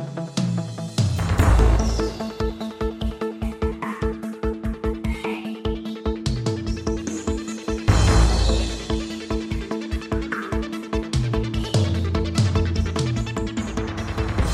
Bye.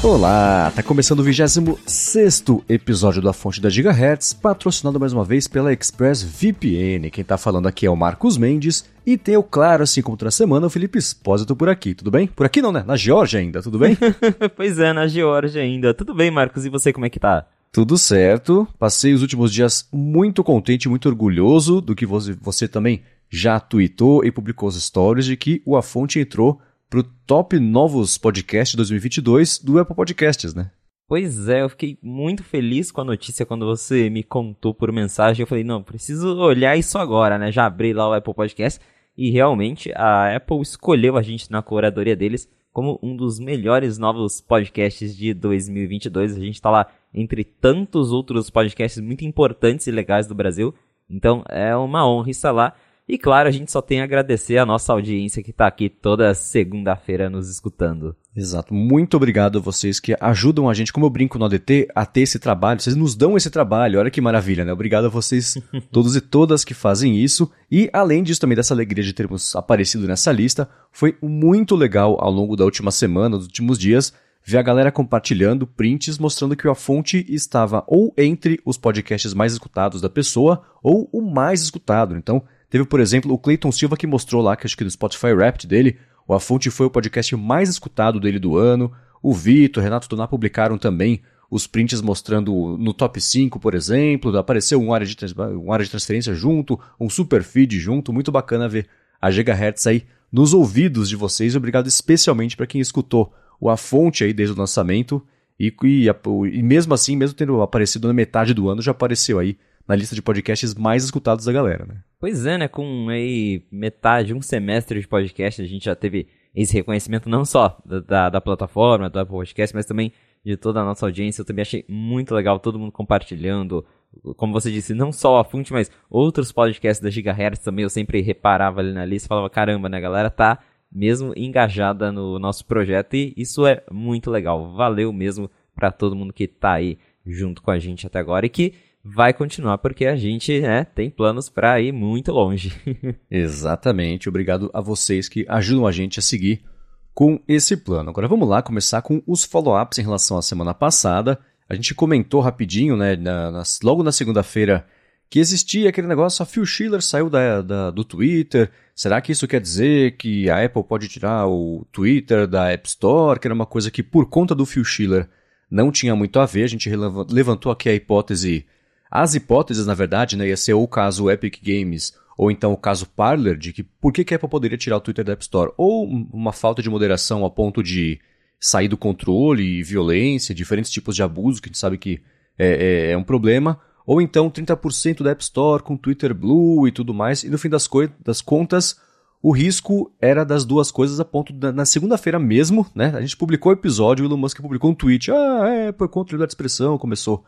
Olá, tá começando o 26 episódio da Fonte da Gigahertz, patrocinado mais uma vez pela Express VPN. Quem tá falando aqui é o Marcos Mendes e tem o claro, assim como toda semana, o Felipe Espósito por aqui, tudo bem? Por aqui não, né? Na Geórgia ainda, tudo bem? pois é, na Geórgia ainda. Tudo bem, Marcos, e você, como é que tá? Tudo certo. Passei os últimos dias muito contente, muito orgulhoso do que você, você também já tweetou e publicou os stories de que o A Fonte entrou pro top novos podcasts 2022 do Apple Podcasts, né? Pois é, eu fiquei muito feliz com a notícia quando você me contou por mensagem. Eu falei, não, preciso olhar isso agora, né? Já abri lá o Apple Podcast e realmente a Apple escolheu a gente na curadoria deles como um dos melhores novos podcasts de 2022. A gente tá lá entre tantos outros podcasts muito importantes e legais do Brasil. Então é uma honra estar lá. E claro, a gente só tem a agradecer a nossa audiência que está aqui toda segunda-feira nos escutando. Exato. Muito obrigado a vocês que ajudam a gente, como eu brinco no ADT, a ter esse trabalho. Vocês nos dão esse trabalho. Olha que maravilha, né? Obrigado a vocês, todos e todas que fazem isso. E além disso, também dessa alegria de termos aparecido nessa lista, foi muito legal ao longo da última semana, dos últimos dias, ver a galera compartilhando prints mostrando que a fonte estava ou entre os podcasts mais escutados da pessoa ou o mais escutado. Então, Teve, por exemplo, o Clayton Silva que mostrou lá, que acho que no Spotify Wrapped dele, o A Fonte foi o podcast mais escutado dele do ano. O Vitor, Renato Tonar publicaram também os prints mostrando no top 5, por exemplo, apareceu um área de, um área de transferência junto, um super feed junto, muito bacana ver a Gigahertz aí nos ouvidos de vocês. Obrigado especialmente para quem escutou o A Fonte aí desde o lançamento e, e, e mesmo assim, mesmo tendo aparecido na metade do ano, já apareceu aí na lista de podcasts mais escutados da galera, né? Pois é, né? Com aí metade, um semestre de podcast, a gente já teve esse reconhecimento não só da, da, da plataforma, do podcast, mas também de toda a nossa audiência. Eu também achei muito legal todo mundo compartilhando. Como você disse, não só a Fonte, mas outros podcasts da Gigahertz também. Eu sempre reparava ali na lista e falava: caramba, né? A galera tá mesmo engajada no nosso projeto e isso é muito legal. Valeu mesmo para todo mundo que tá aí junto com a gente até agora e que vai continuar porque a gente né, tem planos para ir muito longe. Exatamente. Obrigado a vocês que ajudam a gente a seguir com esse plano. Agora vamos lá começar com os follow-ups em relação à semana passada. A gente comentou rapidinho, né, na, na, logo na segunda-feira, que existia aquele negócio, a Phil Schiller saiu da, da, do Twitter. Será que isso quer dizer que a Apple pode tirar o Twitter da App Store, que era uma coisa que por conta do Phil Schiller não tinha muito a ver? A gente levantou aqui a hipótese as hipóteses, na verdade, né, ia ser ou o caso Epic Games ou então o caso Parler, de que por que, a Apple poderia tirar o Twitter da App Store? Ou uma falta de moderação a ponto de sair do controle, violência, diferentes tipos de abuso, que a gente sabe que é, é, é um problema. Ou então 30% da App Store com Twitter Blue e tudo mais. E no fim das, das contas, o risco era das duas coisas a ponto de, na segunda-feira mesmo, né? A gente publicou o episódio, o Elon Musk publicou um tweet. Ah, é, por conta da expressão, começou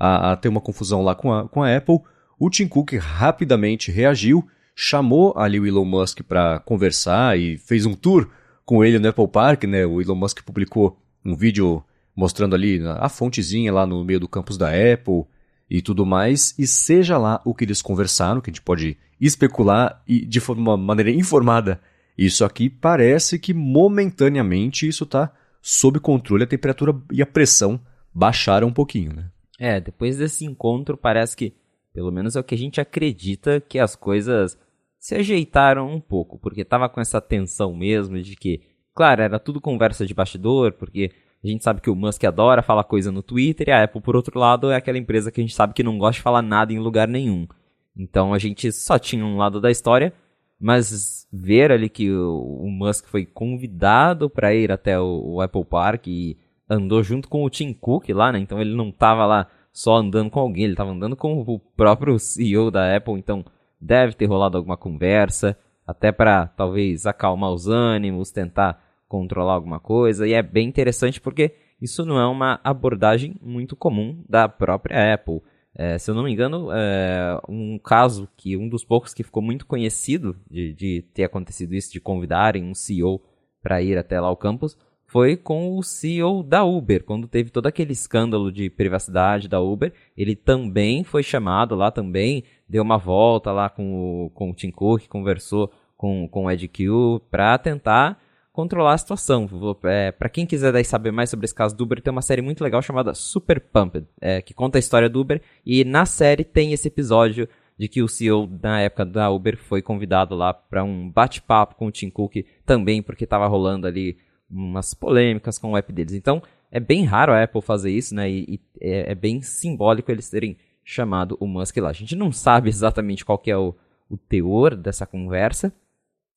a, a ter uma confusão lá com a, com a Apple, o Tim Cook rapidamente reagiu, chamou ali o Elon Musk para conversar e fez um tour com ele no Apple Park, né? O Elon Musk publicou um vídeo mostrando ali a fontezinha lá no meio do campus da Apple e tudo mais, e seja lá o que eles conversaram, que a gente pode especular e de uma maneira informada. Isso aqui parece que momentaneamente isso está sob controle, a temperatura e a pressão baixaram um pouquinho, né? É, depois desse encontro parece que, pelo menos é o que a gente acredita, que as coisas se ajeitaram um pouco, porque tava com essa tensão mesmo de que, claro, era tudo conversa de bastidor, porque a gente sabe que o Musk adora falar coisa no Twitter e a Apple, por outro lado, é aquela empresa que a gente sabe que não gosta de falar nada em lugar nenhum. Então a gente só tinha um lado da história, mas ver ali que o, Musk foi convidado para ir até o Apple Park e andou junto com o Tim Cook lá, né? Então ele não tava lá só andando com alguém, ele tava andando com o próprio CEO da Apple, então deve ter rolado alguma conversa, até para talvez acalmar os ânimos, tentar controlar alguma coisa, e é bem interessante porque isso não é uma abordagem muito comum da própria Apple. É, se eu não me engano, é, um caso que um dos poucos que ficou muito conhecido de, de ter acontecido isso, de convidarem um CEO para ir até lá ao campus, foi com o CEO da Uber, quando teve todo aquele escândalo de privacidade da Uber, ele também foi chamado lá também, deu uma volta lá com o, com o Tim Cook, conversou com, com o Ed Q para tentar controlar a situação. É, para quem quiser daí saber mais sobre esse caso do Uber, tem uma série muito legal chamada Super Pumped, é, que conta a história do Uber, e na série tem esse episódio de que o CEO na época da Uber foi convidado lá para um bate-papo com o Tim Cook também, porque estava rolando ali umas polêmicas com o app deles. Então, é bem raro a Apple fazer isso, né? E, e é, é, bem simbólico eles terem chamado o Musk lá. A gente não sabe exatamente qual que é o, o teor dessa conversa,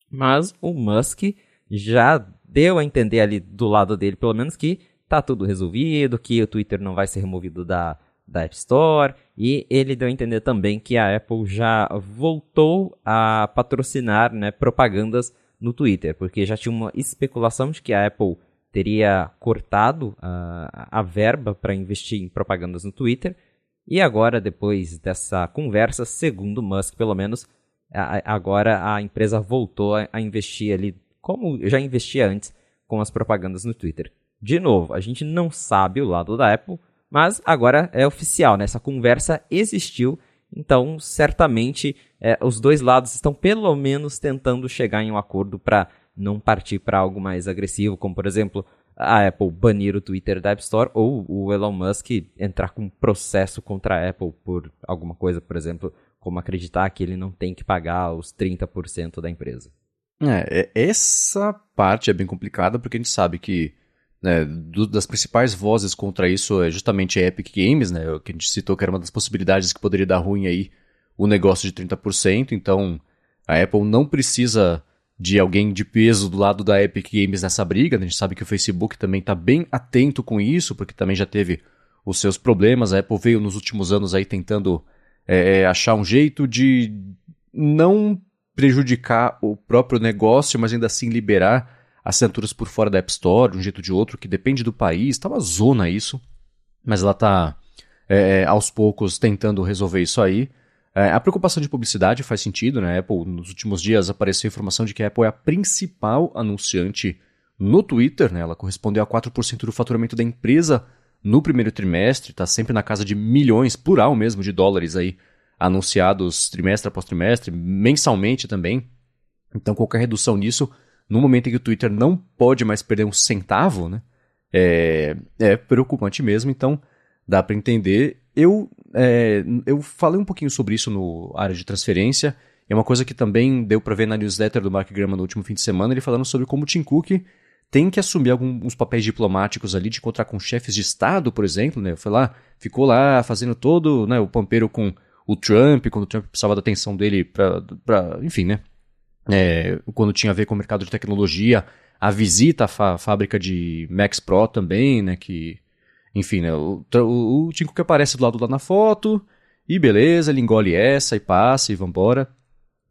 mas o Musk já deu a entender ali do lado dele, pelo menos, que tá tudo resolvido, que o Twitter não vai ser removido da, da App Store, e ele deu a entender também que a Apple já voltou a patrocinar né, propagandas no Twitter, porque já tinha uma especulação de que a Apple teria cortado a, a verba para investir em propagandas no Twitter. E agora, depois dessa conversa, segundo Musk, pelo menos, a, agora a empresa voltou a, a investir ali, como já investia antes, com as propagandas no Twitter. De novo, a gente não sabe o lado da Apple, mas agora é oficial, né? Essa conversa existiu então, certamente, é, os dois lados estão pelo menos tentando chegar em um acordo para não partir para algo mais agressivo, como por exemplo a Apple banir o Twitter da App Store ou o Elon Musk entrar com um processo contra a Apple por alguma coisa, por exemplo, como acreditar que ele não tem que pagar os 30% da empresa. É, essa parte é bem complicada porque a gente sabe que né, do, das principais vozes contra isso é justamente a Epic Games, né, que a gente citou que era uma das possibilidades que poderia dar ruim aí o negócio de 30%, então a Apple não precisa de alguém de peso do lado da Epic Games nessa briga, a gente sabe que o Facebook também está bem atento com isso, porque também já teve os seus problemas, a Apple veio nos últimos anos aí tentando é, é achar um jeito de não prejudicar o próprio negócio, mas ainda assim liberar assinaturas por fora da App Store, de um jeito ou de outro, que depende do país, tá uma zona isso, mas ela tá é, é, aos poucos tentando resolver isso aí. É, a preocupação de publicidade faz sentido, né? A Apple, nos últimos dias apareceu a informação de que a Apple é a principal anunciante no Twitter, né? Ela correspondeu a 4% do faturamento da empresa no primeiro trimestre, está sempre na casa de milhões, plural mesmo, de dólares aí, anunciados trimestre após trimestre, mensalmente também. Então qualquer redução nisso no momento em que o Twitter não pode mais perder um centavo, né? É, é preocupante mesmo, então dá para entender. Eu, é, eu falei um pouquinho sobre isso no área de transferência. É uma coisa que também deu para ver na newsletter do Mark Graham no último fim de semana, ele falando sobre como o Tim Cook tem que assumir alguns papéis diplomáticos ali, de encontrar com chefes de Estado, por exemplo, né? Foi lá, ficou lá fazendo todo né, o pampeiro com o Trump, quando o Trump precisava da atenção dele para, enfim, né? é, quando tinha a ver com o mercado de tecnologia, a visita à fábrica de Max Pro também, né, que, enfim, né, o, o, o Tim Cook aparece do lado lá na foto, e beleza, ele engole essa e passa e vambora.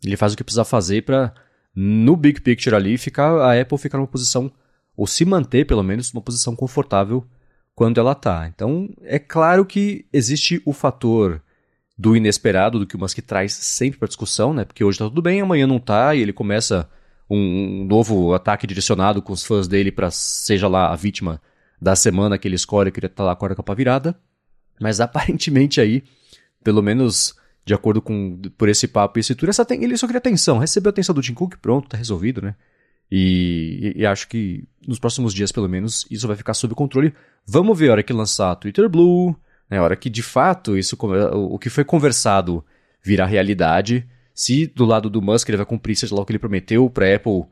Ele faz o que precisa fazer para no big picture ali, ficar, a Apple ficar numa posição, ou se manter pelo menos numa posição confortável quando ela tá. Então, é claro que existe o fator do inesperado, do que o Musk traz sempre para discussão, né? Porque hoje tá tudo bem, amanhã não tá, e ele começa um, um novo ataque direcionado com os fãs dele para seja lá a vítima da semana que ele escolhe, que ele tá lá com a capa virada. Mas aparentemente aí, pelo menos de acordo com por esse papo e esse tour, essa tem, ele só queria atenção, recebeu a atenção do Tim Cook, pronto, tá resolvido, né? E, e, e, acho que nos próximos dias, pelo menos, isso vai ficar sob controle. Vamos ver a hora que lançar Twitter Blue, né? A hora que de fato isso, o que foi conversado virar realidade, se do lado do Musk ele vai cumprir, seja lá o que ele prometeu, para Apple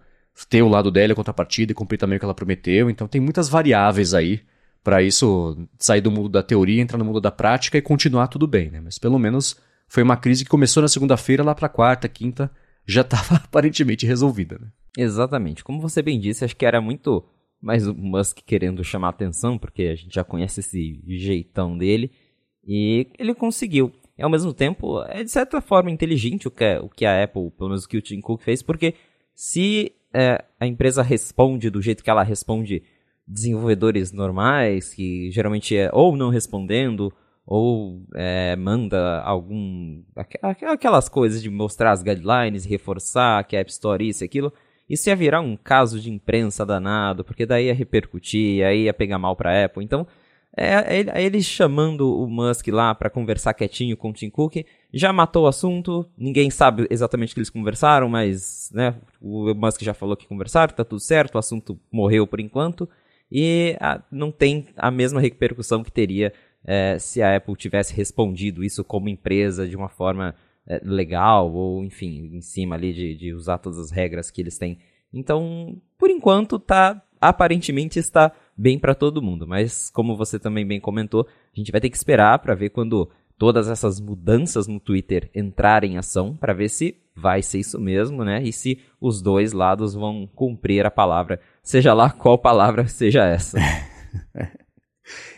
ter o lado dela, a contrapartida e cumprir também o que ela prometeu. Então tem muitas variáveis aí para isso sair do mundo da teoria, entrar no mundo da prática e continuar tudo bem, né? Mas pelo menos foi uma crise que começou na segunda-feira, lá para quarta, quinta, já estava aparentemente resolvida, né? Exatamente. Como você bem disse, acho que era muito mas o Musk querendo chamar atenção, porque a gente já conhece esse jeitão dele, e ele conseguiu. E ao mesmo tempo, é de certa forma inteligente o que, é, o que a Apple, pelo menos o que o Tim Cook fez, porque se é, a empresa responde do jeito que ela responde desenvolvedores normais, que geralmente é ou não respondendo, ou é, manda algum. aquelas coisas de mostrar as guidelines, reforçar que a App Store isso e aquilo isso ia virar um caso de imprensa danado, porque daí ia repercutir, aí ia pegar mal pra Apple. Então, é, é ele chamando o Musk lá para conversar quietinho com o Tim Cook, já matou o assunto, ninguém sabe exatamente o que eles conversaram, mas né, o Musk já falou que conversaram, tá tudo certo, o assunto morreu por enquanto, e a, não tem a mesma repercussão que teria é, se a Apple tivesse respondido isso como empresa de uma forma é, legal, ou enfim, em cima ali de, de usar todas as regras que eles têm. Então, por enquanto, tá aparentemente está bem para todo mundo, mas como você também bem comentou, a gente vai ter que esperar para ver quando todas essas mudanças no Twitter entrarem em ação para ver se vai ser isso mesmo, né? E se os dois lados vão cumprir a palavra, seja lá qual palavra seja essa.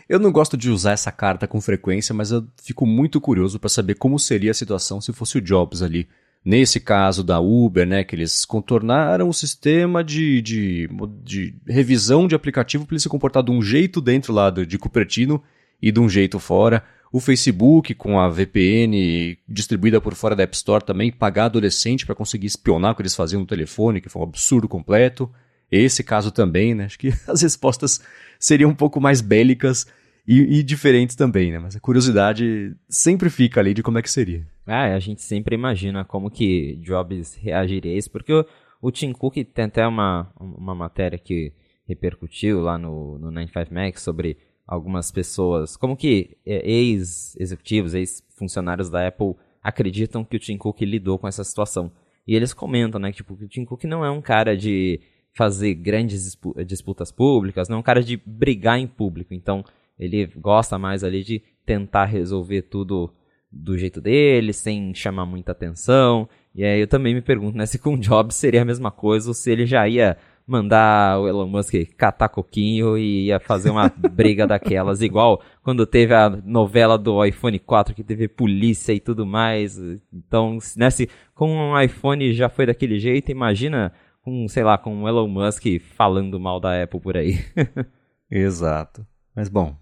Eu não gosto de usar essa carta com frequência, mas eu fico muito curioso para saber como seria a situação se fosse o Jobs ali. Nesse caso da Uber, né, que eles contornaram o sistema de, de, de revisão de aplicativo para ele se comportar de um jeito dentro lá de Cupertino e de um jeito fora. O Facebook com a VPN distribuída por fora da App Store também, pagar adolescente para conseguir espionar o que eles faziam no telefone, que foi um absurdo completo. Esse caso também, né? Acho que as respostas seriam um pouco mais bélicas e, e, diferentes também, né? Mas a curiosidade sempre fica ali de como é que seria. Ah, a gente sempre imagina como que Jobs reagiria a isso, porque o, o Tim Cook tem até uma, uma matéria que repercutiu lá no, no 95 Max sobre algumas pessoas, como que é, ex-executivos, ex-funcionários da Apple acreditam que o Tim Cook lidou com essa situação. E eles comentam, né, que, tipo, que o Tim Cook não é um cara de fazer grandes disputas públicas, não é um cara de brigar em público. Então, ele gosta mais ali de tentar resolver tudo do jeito dele, sem chamar muita atenção. E aí eu também me pergunto, né, se com o Jobs seria a mesma coisa ou se ele já ia mandar o Elon Musk catar coquinho e ia fazer uma briga daquelas, igual quando teve a novela do iPhone 4 que teve polícia e tudo mais. Então, né, se com um iPhone já foi daquele jeito, imagina com, sei lá, com o Elon Musk falando mal da Apple por aí. Exato. Mas bom,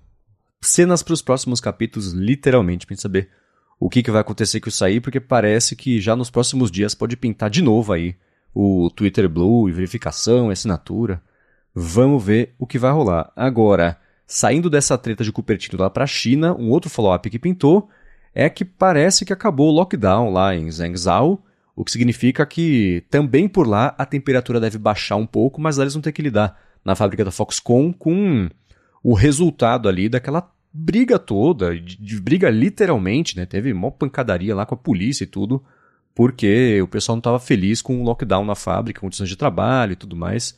cenas para os próximos capítulos, literalmente, gente saber o que, que vai acontecer com isso aí, porque parece que já nos próximos dias pode pintar de novo aí o Twitter Blue e verificação e assinatura. Vamos ver o que vai rolar. Agora, saindo dessa treta de Cupertino lá para a China, um outro follow-up que pintou é que parece que acabou o lockdown lá em Zhengzhou, o que significa que também por lá a temperatura deve baixar um pouco, mas lá eles vão ter que lidar na fábrica da Foxconn com o resultado ali daquela briga toda, de, de briga literalmente, né? Teve uma pancadaria lá com a polícia e tudo, porque o pessoal não estava feliz com o lockdown na fábrica, condições de trabalho e tudo mais.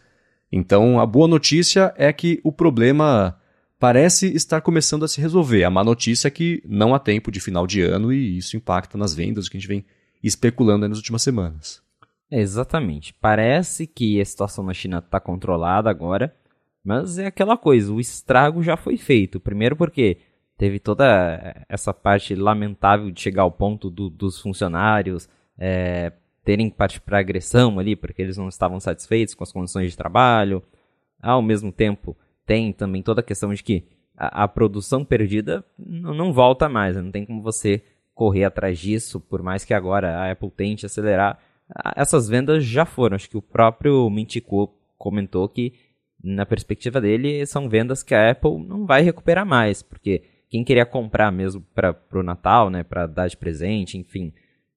Então, a boa notícia é que o problema parece estar começando a se resolver. A má notícia é que não há tempo de final de ano e isso impacta nas vendas, o que a gente vem especulando nas últimas semanas. Exatamente. Parece que a situação na China está controlada agora, mas é aquela coisa, o estrago já foi feito. Primeiro porque teve toda essa parte lamentável de chegar ao ponto do, dos funcionários é, terem parte para agressão ali, porque eles não estavam satisfeitos com as condições de trabalho. Ao mesmo tempo, tem também toda a questão de que a, a produção perdida não, não volta mais, né? não tem como você correr atrás disso, por mais que agora a Apple tente acelerar. Essas vendas já foram, acho que o próprio Mintico comentou que na perspectiva dele, são vendas que a Apple não vai recuperar mais, porque quem queria comprar mesmo para o Natal, né, para dar de presente, enfim,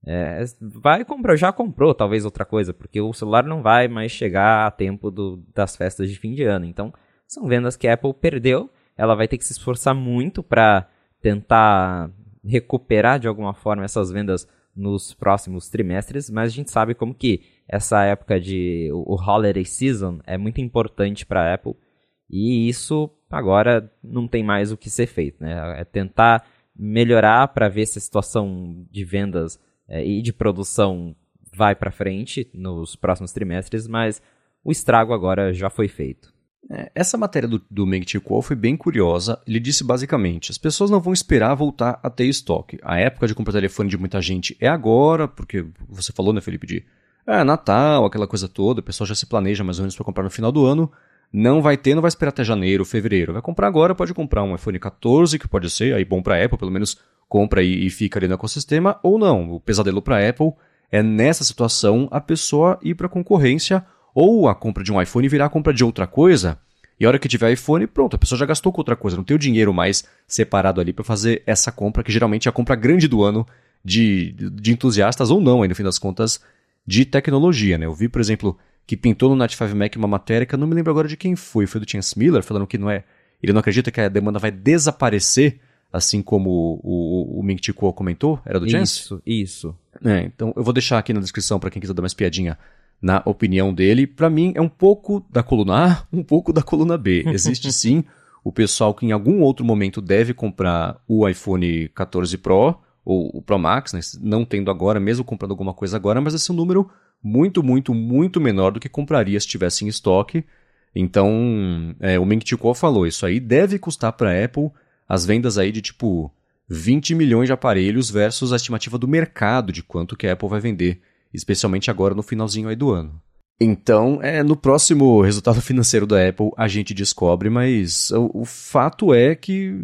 é, vai comprar, já comprou talvez outra coisa, porque o celular não vai mais chegar a tempo do, das festas de fim de ano. Então, são vendas que a Apple perdeu, ela vai ter que se esforçar muito para tentar recuperar de alguma forma essas vendas nos próximos trimestres, mas a gente sabe como que essa época de o holiday season é muito importante para a Apple e isso agora não tem mais o que ser feito, né? É tentar melhorar para ver se a situação de vendas é, e de produção vai para frente nos próximos trimestres, mas o estrago agora já foi feito. É, essa matéria do, do Meng Kuo foi bem curiosa. Ele disse basicamente: as pessoas não vão esperar voltar a ter estoque. A época de comprar telefone de muita gente é agora, porque você falou, né, Felipe, de é, Natal, aquela coisa toda, o pessoal já se planeja mais ou menos para comprar no final do ano. Não vai ter, não vai esperar até janeiro, fevereiro. Vai comprar agora, pode comprar um iPhone 14, que pode ser, aí bom para Apple, pelo menos compra e, e fica ali no ecossistema, ou não. O pesadelo para Apple é nessa situação a pessoa ir para concorrência Ou a compra de um iPhone virar a compra de outra coisa, e a hora que tiver iPhone, pronto, a pessoa já gastou com outra coisa, não tem o dinheiro mais separado ali para fazer essa compra, que geralmente é a compra grande do ano de, de entusiastas ou não, aí no fim das contas, de tecnologia, né? Eu vi, por exemplo, que pintou no Night 5 Mac uma matéria que eu não me lembro agora de quem foi, foi do Chance Miller, falando que não é, ele não acredita que a demanda vai desaparecer, assim como o, o, o Ming Chi Kuo comentou, era do Chance? Isso, isso. É, então eu vou deixar aqui na descrição para quem quiser dar uma espiadinha na opinião dele. Para mim é um pouco da coluna A, um pouco da coluna B. Existe sim o pessoal que em algum outro momento deve comprar o iPhone 14 Pro ou o Pro Max, né? não tendo agora, mesmo comprando alguma coisa agora, mas esse é um número muito, muito, muito menor do que compraria se tivesse em estoque. Então, é, o Ming Kuo falou, isso aí deve custar para a Apple as vendas aí de tipo 20 milhões de aparelhos versus a estimativa do mercado de quanto que a Apple vai vender especialmente agora no finalzinho aí do ano. Então, é, no próximo resultado financeiro da Apple a gente descobre, mas o, o fato é que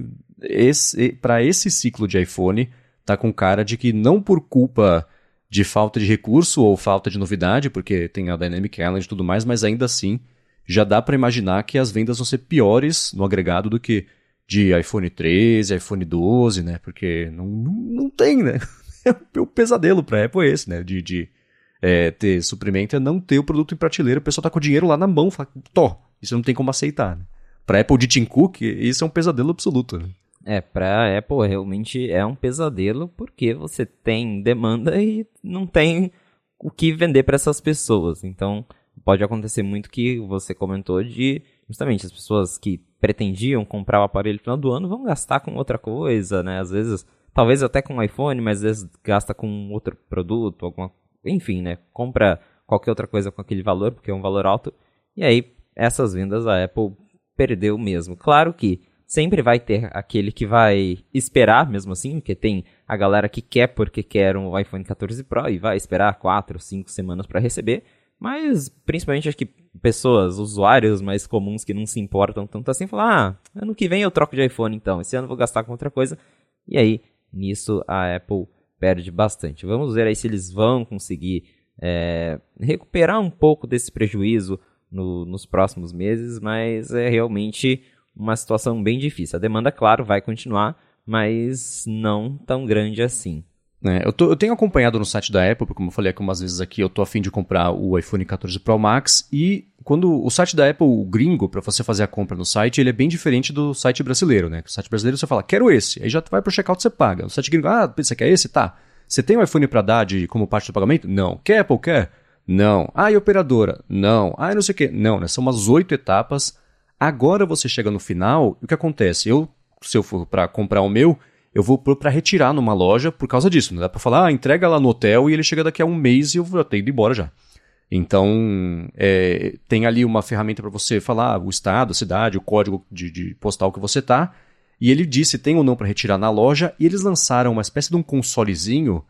para esse ciclo de iPhone tá com cara de que não por culpa de falta de recurso ou falta de novidade, porque tem a Dynamic Island e tudo mais, mas ainda assim já dá para imaginar que as vendas vão ser piores no agregado do que de iPhone 13, iPhone 12, né? Porque não, não, tem, né? o pesadelo para Apple é esse, né? De, de é, ter suprimento é não ter o produto em prateleira, o pessoal tá com o dinheiro lá na mão, fala, tó, isso não tem como aceitar. Né? Pra Apple de Tim Cook, isso é um pesadelo absoluto. Né? É, pra Apple realmente é um pesadelo porque você tem demanda e não tem o que vender para essas pessoas. Então, pode acontecer muito que você comentou de justamente as pessoas que pretendiam comprar o aparelho no final do ano vão gastar com outra coisa, né? Às vezes, talvez até com um iPhone, mas às vezes gasta com outro produto, alguma enfim, né? Compra qualquer outra coisa com aquele valor, porque é um valor alto. E aí, essas vendas a Apple perdeu mesmo. Claro que sempre vai ter aquele que vai esperar mesmo assim, porque tem a galera que quer porque quer um iPhone 14 Pro e vai esperar 4, 5 semanas para receber. Mas, principalmente, acho que pessoas, usuários mais comuns que não se importam tanto assim, falam, ah, ano que vem eu troco de iPhone então, esse ano eu vou gastar com outra coisa. E aí, nisso, a Apple perde bastante. Vamos ver aí se eles vão conseguir é, recuperar um pouco desse prejuízo no, nos próximos meses, mas é realmente uma situação bem difícil. A demanda, claro, vai continuar, mas não tão grande assim. É, eu, tô, eu, tenho acompanhado no site da Apple, porque como eu falei algumas vezes aqui, eu tô afim de comprar o iPhone 14 Pro Max e quando o site da Apple, o gringo, para você fazer a compra no site, ele é bem diferente do site brasileiro, né? O site brasileiro você fala, quero esse, aí já vai pro checkout você paga. O site gringo, ah, você quer esse? Tá. Você tem um iPhone para dar de, como parte do pagamento? Não. Quer Apple? Quer? Não. Ah, e operadora? Não. Ah, e não sei o quê. Não, né? São umas oito etapas. Agora você chega no final, e o que acontece? Eu, se eu for para comprar o meu, eu vou para retirar numa loja por causa disso. Não dá para falar, ah, entrega lá no hotel e ele chega daqui a um mês e eu vou ter ido embora já. Então, é, tem ali uma ferramenta para você falar o estado, a cidade, o código de, de postal que você tá. E ele disse tem ou não para retirar na loja. E eles lançaram uma espécie de um consolezinho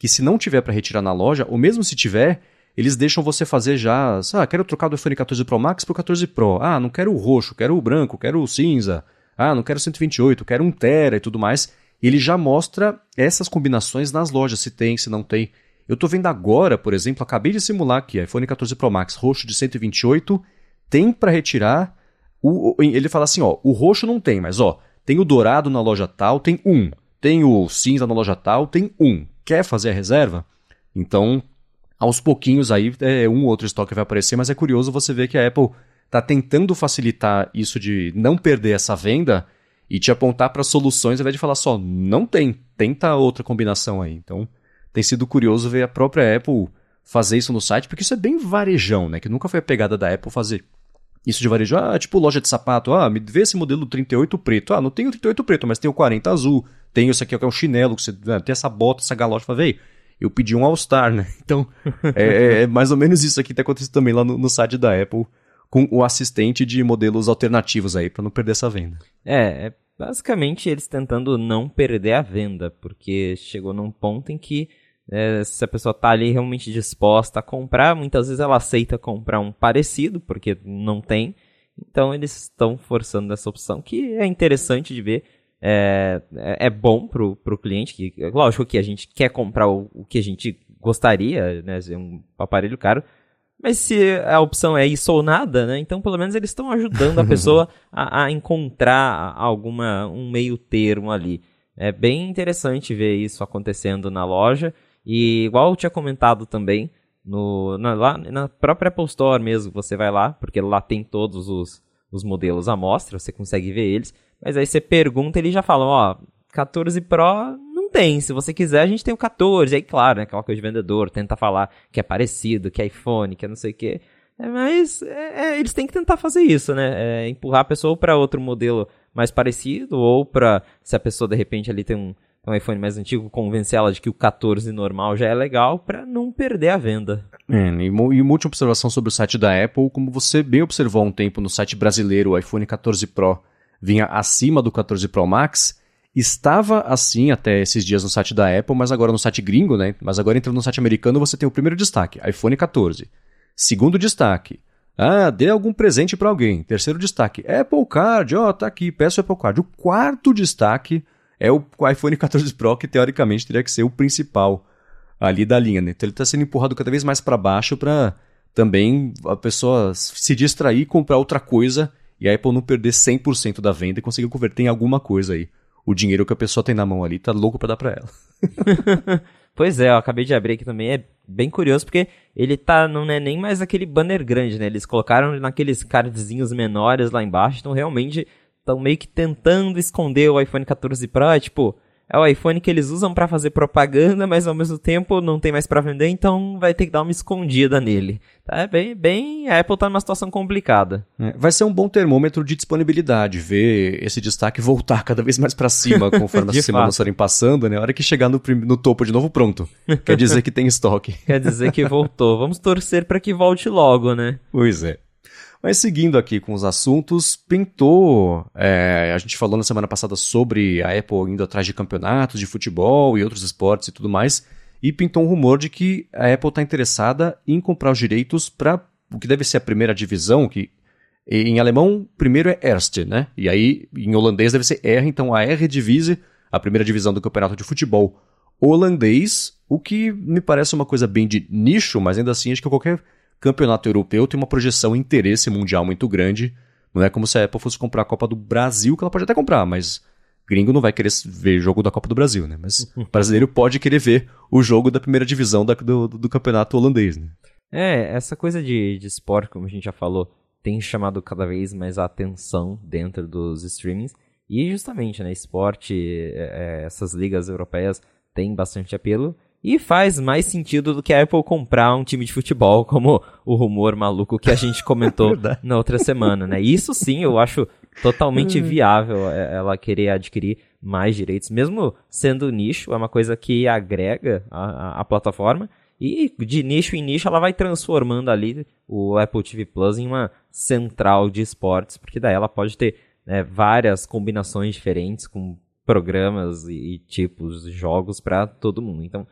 que, se não tiver para retirar na loja, ou mesmo se tiver, eles deixam você fazer já. Ah, quero trocar do iPhone 14 Pro Max para o 14 Pro. Ah, não quero o roxo, quero o branco, quero o cinza. Ah, não quero 128, quero um Tera e tudo mais ele já mostra essas combinações nas lojas, se tem, se não tem. Eu estou vendo agora, por exemplo, acabei de simular aqui, iPhone 14 Pro Max roxo de 128, tem para retirar. O, ele fala assim, ó, o roxo não tem, mas ó, tem o dourado na loja tal, tem um. Tem o cinza na loja tal, tem um. Quer fazer a reserva? Então, aos pouquinhos aí, é, um ou outro estoque vai aparecer, mas é curioso você ver que a Apple está tentando facilitar isso de não perder essa venda e te apontar para soluções ao invés de falar só, não tem, tenta outra combinação aí. Então, tem sido curioso ver a própria Apple fazer isso no site, porque isso é bem varejão, né? Que nunca foi a pegada da Apple fazer isso de varejo. Ah, tipo loja de sapato, ah, me vê esse modelo 38 preto. Ah, não tem o 38 preto, mas tem o 40 azul. Tem isso aqui que é um chinelo, que você ah, tem essa bota, essa galocha. Falei, eu pedi um All-Star, né? Então, é, é, é, mais ou menos isso aqui que tá acontecendo também lá no, no site da Apple com o assistente de modelos alternativos aí, para não perder essa venda. É, é basicamente eles tentando não perder a venda, porque chegou num ponto em que é, se a pessoa está ali realmente disposta a comprar, muitas vezes ela aceita comprar um parecido, porque não tem. Então eles estão forçando essa opção, que é interessante de ver. É, é, é bom pro, pro cliente, que lógico que a gente quer comprar o, o que a gente gostaria, né, um aparelho caro, Mas se a opção é isso ou nada, né? Então pelo menos eles estão ajudando a pessoa a, a, encontrar alguma um meio termo ali. É bem interessante ver isso acontecendo na loja. E igual eu tinha comentado também, no, na, lá, na própria Apple Store mesmo, você vai lá, porque lá tem todos os, os modelos à mostra, você consegue ver eles. Mas aí você pergunta, ele já fala, ó, 14 Pro não tem. Se você quiser, a gente tem o 14. Aí, claro, né, aquela coisa de vendedor, tenta falar que é parecido, que é iPhone, que é não sei o quê. É, mas é, é, eles têm que tentar fazer isso, né? É, empurrar a pessoa para outro modelo mais parecido, ou para, se a pessoa de repente ali tem um, um iPhone mais antigo, convencer ela de que o 14 normal já é legal para não perder a venda. É, e, e uma última observação sobre o site da Apple, como você bem observou há um tempo no site brasileiro, o iPhone 14 Pro vinha acima do 14 Pro Max, Estava assim até esses dias no site da Apple, mas agora no site gringo, né? Mas agora entrando no site americano, você tem o primeiro destaque, iPhone 14. Segundo destaque, ah, dê algum presente para alguém. Terceiro destaque, Apple Card, ó, oh, tá aqui, peço Apple Card. O quarto destaque é o iPhone 14 Pro, que teoricamente teria que ser o principal ali da linha, né? Então ele está sendo empurrado cada vez mais para baixo para também a pessoa se distrair e comprar outra coisa e a Apple não perder 100% da venda e conseguir converter em alguma coisa aí o dinheiro que a pessoa tem na mão ali, tá louco para dar para ela. pois é, eu acabei de abrir aqui também, é bem curioso porque ele tá, não é nem mais aquele banner grande, né? Eles colocaram naqueles cardzinhos menores lá embaixo, então realmente estão meio que tentando esconder o iPhone 14 Pro, é tipo, é o iPhone que eles usam para fazer propaganda, mas ao mesmo tempo não tem mais para vender, então vai ter que dar uma escondida nele. Tá é bem, bem, a Apple tá numa situação complicada. É, vai ser um bom termômetro de disponibilidade, ver esse destaque voltar cada vez mais para cima conforme as semanas forem passando, né? A hora que chegar no, no topo de novo, pronto. Quer dizer que tem estoque. Quer dizer que voltou. Vamos torcer para que volte logo, né? Pois é. Mas seguindo aqui com os assuntos, pintou. É, a gente falou na semana passada sobre a Apple indo atrás de campeonatos de futebol e outros esportes e tudo mais. E pintou um rumor de que a Apple está interessada em comprar os direitos para o que deve ser a primeira divisão, que em alemão primeiro é Erste, né? E aí em holandês deve ser R, então a R Divise, a primeira divisão do campeonato de futebol holandês, o que me parece uma coisa bem de nicho, mas ainda assim acho que qualquer campeonato europeu tem uma projeção e interesse mundial muito grande. Não é como se a Apple fosse comprar a Copa do Brasil, que ela pode até comprar, mas gringo não vai querer ver jogo da Copa do Brasil, né? Mas o brasileiro pode querer ver o jogo da primeira divisão da, do, do, campeonato holandês, né? É, essa coisa de, de esporte, como a gente já falou, tem chamado cada vez mais a atenção dentro dos streamings. E justamente, né, esporte, é, é essas ligas europeias têm bastante apelo. E faz mais sentido do que a Apple comprar um time de futebol, como o rumor maluco que a gente comentou na outra semana, né? Isso sim, eu acho totalmente viável é, ela querer adquirir mais direitos, mesmo sendo nicho, é uma coisa que agrega a, a, a plataforma. E de nicho em nicho ela vai transformando ali o Apple TV Plus em uma central de esportes, porque daí ela pode ter né, várias combinações diferentes com programas e, e tipos de jogos para todo mundo. Então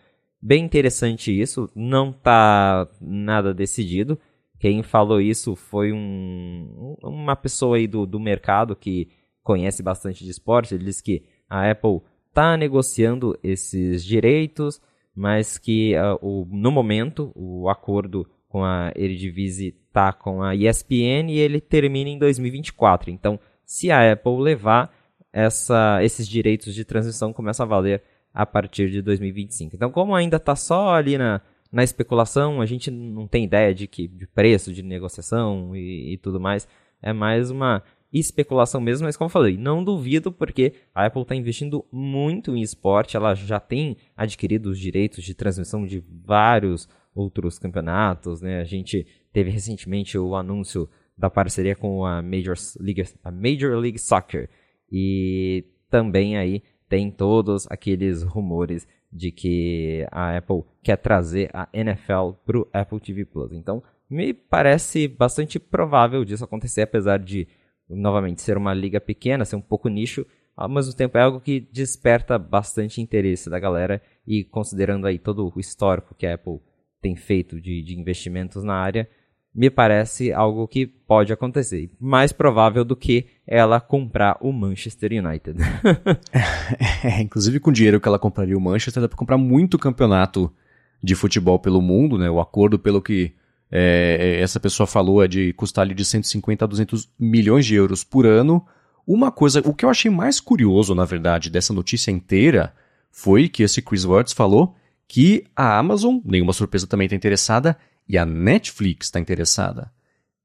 Bem interessante isso, não tá nada decidido. Quem falou isso foi um, uma pessoa aí do, do mercado que conhece bastante de esporte. Ele disse que a Apple está negociando esses direitos, mas que uh, o, no momento o acordo com a Eredivisie está com a ESPN e ele termina em 2024. Então, se a Apple levar essa, esses direitos de transmissão, começa a valer a partir de 2025. Então, como ainda está só ali na, na especulação, a gente não tem ideia de que de preço, de negociação e, e tudo mais. É mais uma especulação mesmo, mas como eu falei, não duvido porque a Apple está investindo muito em esporte, ela já tem adquirido os direitos de transmissão de vários outros campeonatos, né? A gente teve recentemente o anúncio da parceria com a Major League, a Major League Soccer e também aí tem todos aqueles rumores de que a Apple quer trazer a NFL para o Apple TV Plus. Então, me parece bastante provável disso acontecer, apesar de, novamente, ser uma liga pequena, ser um pouco nicho, ao mesmo tempo é algo que desperta bastante interesse da galera e considerando aí todo o histórico que a Apple tem feito de, de investimentos na área, me parece algo que pode acontecer. Mais provável do que ela comprar o Manchester United. é, inclusive com o dinheiro que ela compraria o Manchester, dá para comprar muito campeonato de futebol pelo mundo, né? O acordo pelo que é, essa pessoa falou é de custar ali de 150 a 200 milhões de euros por ano. Uma coisa, o que eu achei mais curioso, na verdade, dessa notícia inteira foi que esse Chris Words falou que a Amazon, nenhuma surpresa também está interessada, e a Netflix está interessada.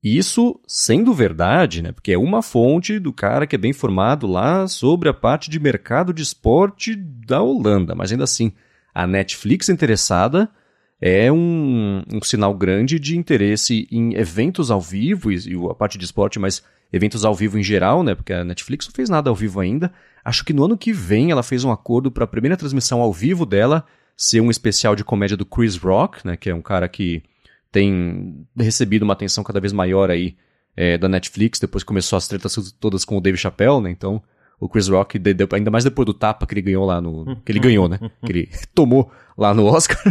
Isso sendo verdade, né? Porque é uma fonte do cara que é bem informado lá sobre a parte de mercado de esporte da Holanda. Mas ainda assim, a Netflix interessada é um, um sinal grande de interesse em eventos ao vivo, e, e a parte de esporte, mas eventos ao vivo em geral, né? Porque a Netflix não fez nada ao vivo ainda. Acho que no ano que vem ela fez um acordo para a primeira transmissão ao vivo dela ser um especial de comédia do Chris Rock, né? Que é um cara que tem recebido uma atenção cada vez maior aí é, da Netflix, depois começou as tretas todas com o Dave Chappelle, né? Então, o Chris Rock, de, de, ainda mais depois do tapa que ele ganhou lá no. que ele ganhou, né? que ele tomou lá no Oscar.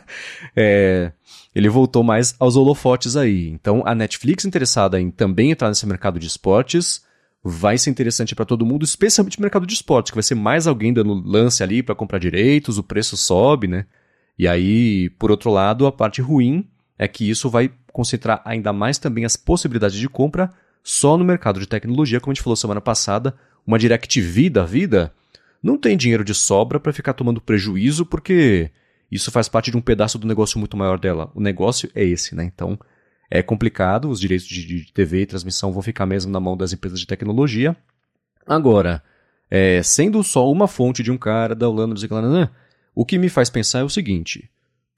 é, ele voltou mais aos holofotes aí. Então, a Netflix interessada em também entrar nesse mercado de esportes vai ser interessante para todo mundo, especialmente no mercado de esportes, que vai ser mais alguém dando lance ali para comprar direitos, o preço sobe, né? E aí, por outro lado, a parte ruim é que isso vai concentrar ainda mais também as possibilidades de compra só no mercado de tecnologia, como a gente falou semana passada, uma DirecTV da vida não tem dinheiro de sobra para ficar tomando prejuízo, porque isso faz parte de um pedaço do negócio muito maior dela. O negócio é esse, né? Então é complicado, os direitos de, de TV e transmissão vão ficar mesmo na mão das empresas de tecnologia. Agora, é, sendo só uma fonte de um cara da Holanda, o que me faz pensar é o seguinte: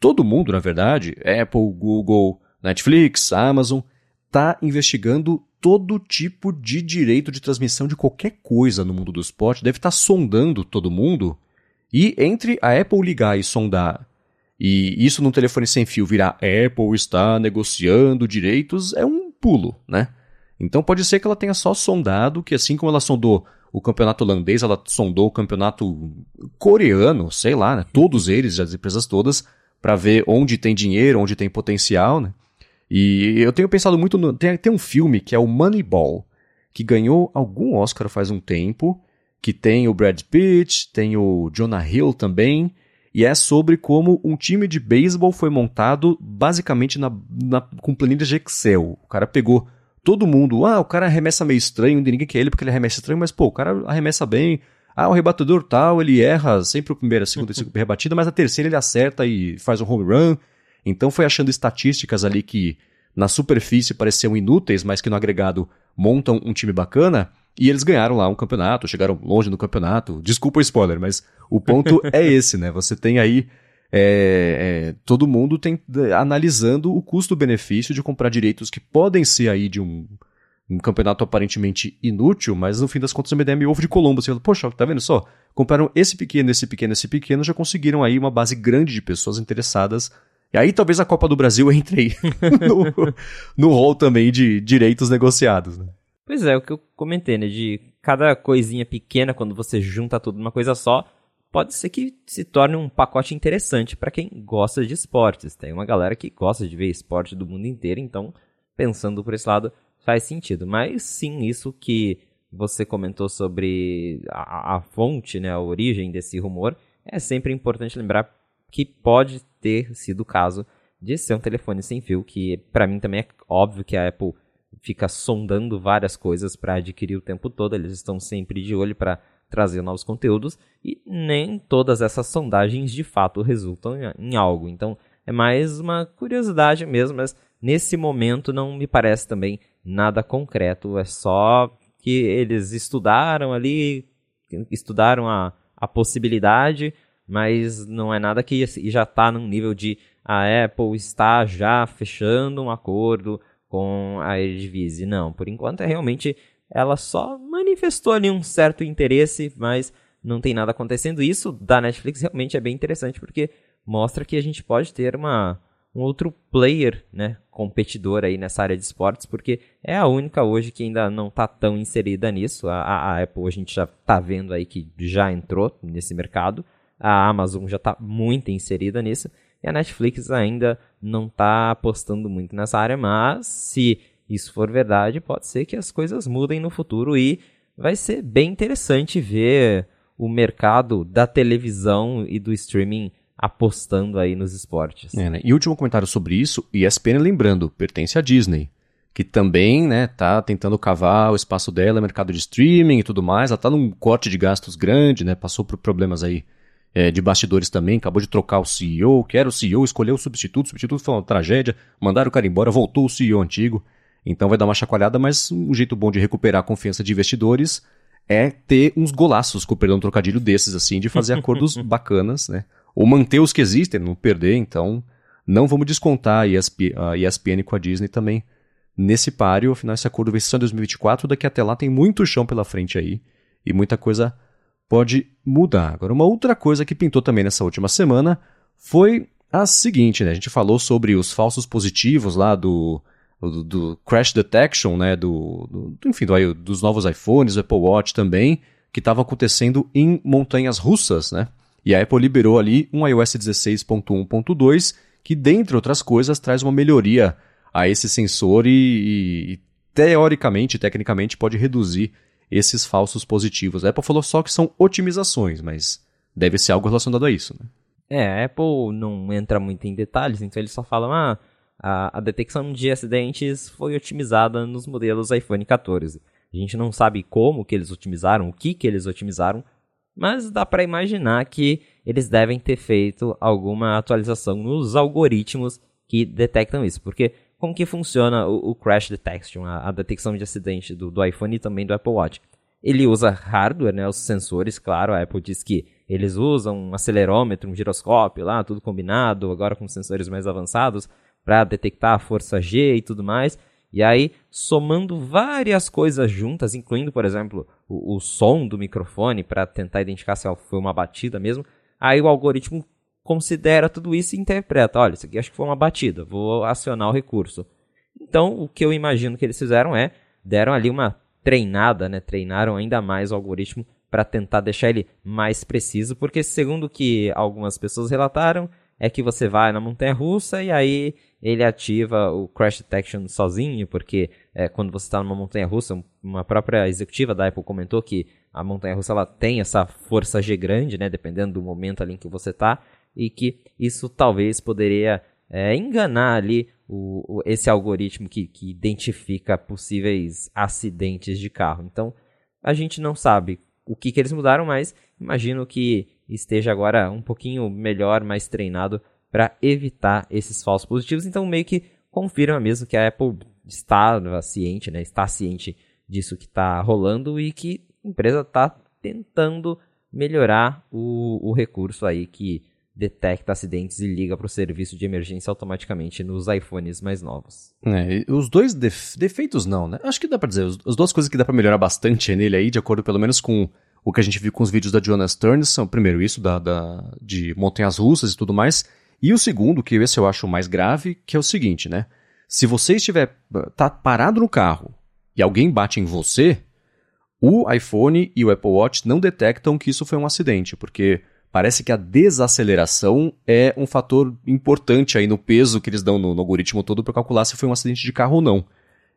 todo mundo, na verdade, Apple, Google, Netflix, Amazon, está investigando todo tipo de direito de transmissão de qualquer coisa no mundo do esporte, deve estar tá sondando todo mundo. E entre a Apple ligar e sondar, e isso num telefone sem fio virar Apple está negociando direitos, é um pulo, né? Então pode ser que ela tenha só sondado, que assim como ela sondou o campeonato holandês, ela sondou o campeonato coreano, sei lá, né? Todos eles, as empresas todas, para ver onde tem dinheiro, onde tem potencial, né? E eu tenho pensado muito no. Tem, tem um filme que é o Moneyball, que ganhou algum Oscar faz um tempo, que tem o Brad Pitt, tem o Jonah Hill também, e é sobre como um time de beisebol foi montado basicamente na, na, com planilhas de Excel. O cara pegou todo mundo, ah, o cara arremessa meio estranho, ninguém quer ele porque ele arremessa estranho, mas pô, o cara arremessa bem, ah, o rebatedor tal, ele erra sempre a primeira, a segunda e segunda rebatida, mas a terceira ele acerta e faz um home run. Então foi achando estatísticas ali que na superfície pareciam inúteis, mas que no agregado montam um time bacana. E eles ganharam lá um campeonato, chegaram longe no campeonato. Desculpa o spoiler, mas o ponto é esse, né? Você tem aí. É, é, todo mundo tem analisando o custo-benefício de comprar direitos que podem ser aí de um, um campeonato aparentemente inútil, mas no fim das contas a MDM ovo de Colombo. Você fala, poxa, tá vendo só? Compraram esse pequeno, esse pequeno, esse pequeno, já conseguiram aí uma base grande de pessoas interessadas. E aí talvez a Copa do Brasil entre aí no, no hall também de direitos negociados, né? Pois é, o que eu comentei, né? De cada coisinha pequena, quando você junta tudo numa coisa só, pode ser que se torne um pacote interessante para quem gosta de esportes. Tem uma galera que gosta de ver esporte do mundo inteiro, então, pensando por esse lado, faz sentido. Mas sim, isso que você comentou sobre a, a, fonte, né, a origem desse rumor, é sempre importante lembrar que pode ter sido o caso de ser um telefone sem fio, que para mim também é óbvio que a Apple fica sondando várias coisas para adquirir o tempo todo, eles estão sempre de olho para trazer novos conteúdos e nem todas essas sondagens de fato resultam em algo. Então é mais uma curiosidade mesmo, mas nesse momento não me parece também nada concreto, é só que eles estudaram ali, estudaram a, a possibilidade, mas não é nada que já está num nível de a Apple está já fechando um acordo com a Eredivisie. Não, por enquanto é realmente ela só manifestou ali um certo interesse, mas não tem nada acontecendo. Isso da Netflix realmente é bem interessante porque mostra que a gente pode ter uma um outro player, né, competidor aí nessa área de esportes, porque é a única hoje que ainda não está tão inserida nisso. A, a, Apple a gente já está vendo aí que já entrou nesse mercado, a Amazon já está muito inserida nisso, e a Netflix ainda não está apostando muito nessa área, mas se isso for verdade, pode ser que as coisas mudem no futuro e vai ser bem interessante ver o mercado da televisão e do streaming apostando aí nos esportes. É, né? E último comentário sobre isso, ESPN lembrando, pertence à Disney, que também, né, tá tentando cavar o espaço dela, mercado de streaming e tudo mais, ela tá num corte de gastos grande, né, passou por problemas aí é, de bastidores também, acabou de trocar o CEO, que era o CEO, escolheu o substituto, o substituto foi uma tragédia, mandaram o cara embora, voltou o CEO antigo, então vai dar uma chacoalhada, mas um jeito bom de recuperar a confiança de investidores é ter uns golaços, com perdão trocadilho desses, assim, de fazer acordos bacanas, né? Ou manter os que existem, não perder, então não vamos descontar a, ESP, a ESPN com a Disney também nesse páreo, afinal esse acordo vai ser em 2024, daqui até lá tem muito chão pela frente aí, e muita coisa pode mudar. Agora, uma outra coisa que pintou também nessa última semana foi a seguinte, né? A gente falou sobre os falsos positivos lá do, do, do crash detection, né? Do, do enfim, do, dos novos iPhones, do Apple Watch também, que estava acontecendo em montanhas russas, né? E a Apple liberou ali um iOS 16.1.2 que, dentre outras coisas, traz uma melhoria a esse sensor e, e, teoricamente, tecnicamente, pode reduzir esses falsos positivos. A Apple falou só que são otimizações, mas deve ser algo relacionado a isso. Né? É, a Apple não entra muito em detalhes, então eles só falam, ah, a, a detecção de acidentes foi otimizada nos modelos iPhone 14. A gente não sabe como que eles otimizaram, o que que eles otimizaram, mas dá para imaginar que eles devem ter feito alguma atualização nos algoritmos que detectam isso, porque como que funciona o, o crash detection, a, a, detecção de acidente do, do iPhone e também do Apple Watch? Ele usa hardware, né, os sensores, claro, a Apple diz que eles usam um acelerômetro, um giroscópio lá, tudo combinado, agora com sensores mais avançados, para detectar a força G e tudo mais. E aí, somando várias coisas juntas, incluindo, por exemplo, o, o som do microfone para tentar identificar se foi uma batida mesmo, aí o algoritmo considera tudo isso e interpreta, olha, isso aqui acho que foi uma batida, vou acionar o recurso. Então, o que eu imagino que eles fizeram é, deram ali uma treinada, né, treinaram ainda mais o algoritmo para tentar deixar ele mais preciso, porque segundo o que algumas pessoas relataram, é que você vai na montanha russa e aí ele ativa o crash detection sozinho, porque é, quando você está numa montanha russa, uma própria executiva da Apple comentou que a montanha russa ela tem essa força G grande, né, dependendo do momento ali em que você está, e que isso talvez poderia é, enganar ali o, o, esse algoritmo que, que identifica possíveis acidentes de carro. Então a gente não sabe o que, que eles mudaram, mas imagino que esteja agora um pouquinho melhor, mais treinado para evitar esses falsos positivos. Então meio que confirma mesmo que a Apple está ciente, né, está ciente disso que está rolando e que a empresa está tentando melhorar o, o recurso aí que detecta acidentes e liga para o serviço de emergência automaticamente nos iPhones mais novos. É, os dois def defeitos não, né? Acho que dá para dizer, as duas coisas que dá para melhorar bastante nele aí, de acordo pelo menos com o que a gente viu com os vídeos da Jonas Stern são, primeiro, isso da, da, de montanhas russas e tudo mais. E o segundo, que esse eu acho mais grave, que é o seguinte, né? Se você estiver tá parado no carro e alguém bate em você, o iPhone e o Apple Watch não detectam que isso foi um acidente, porque parece que a desaceleração é um fator importante aí no peso que eles dão no, no algoritmo todo para calcular se foi um acidente de carro ou não.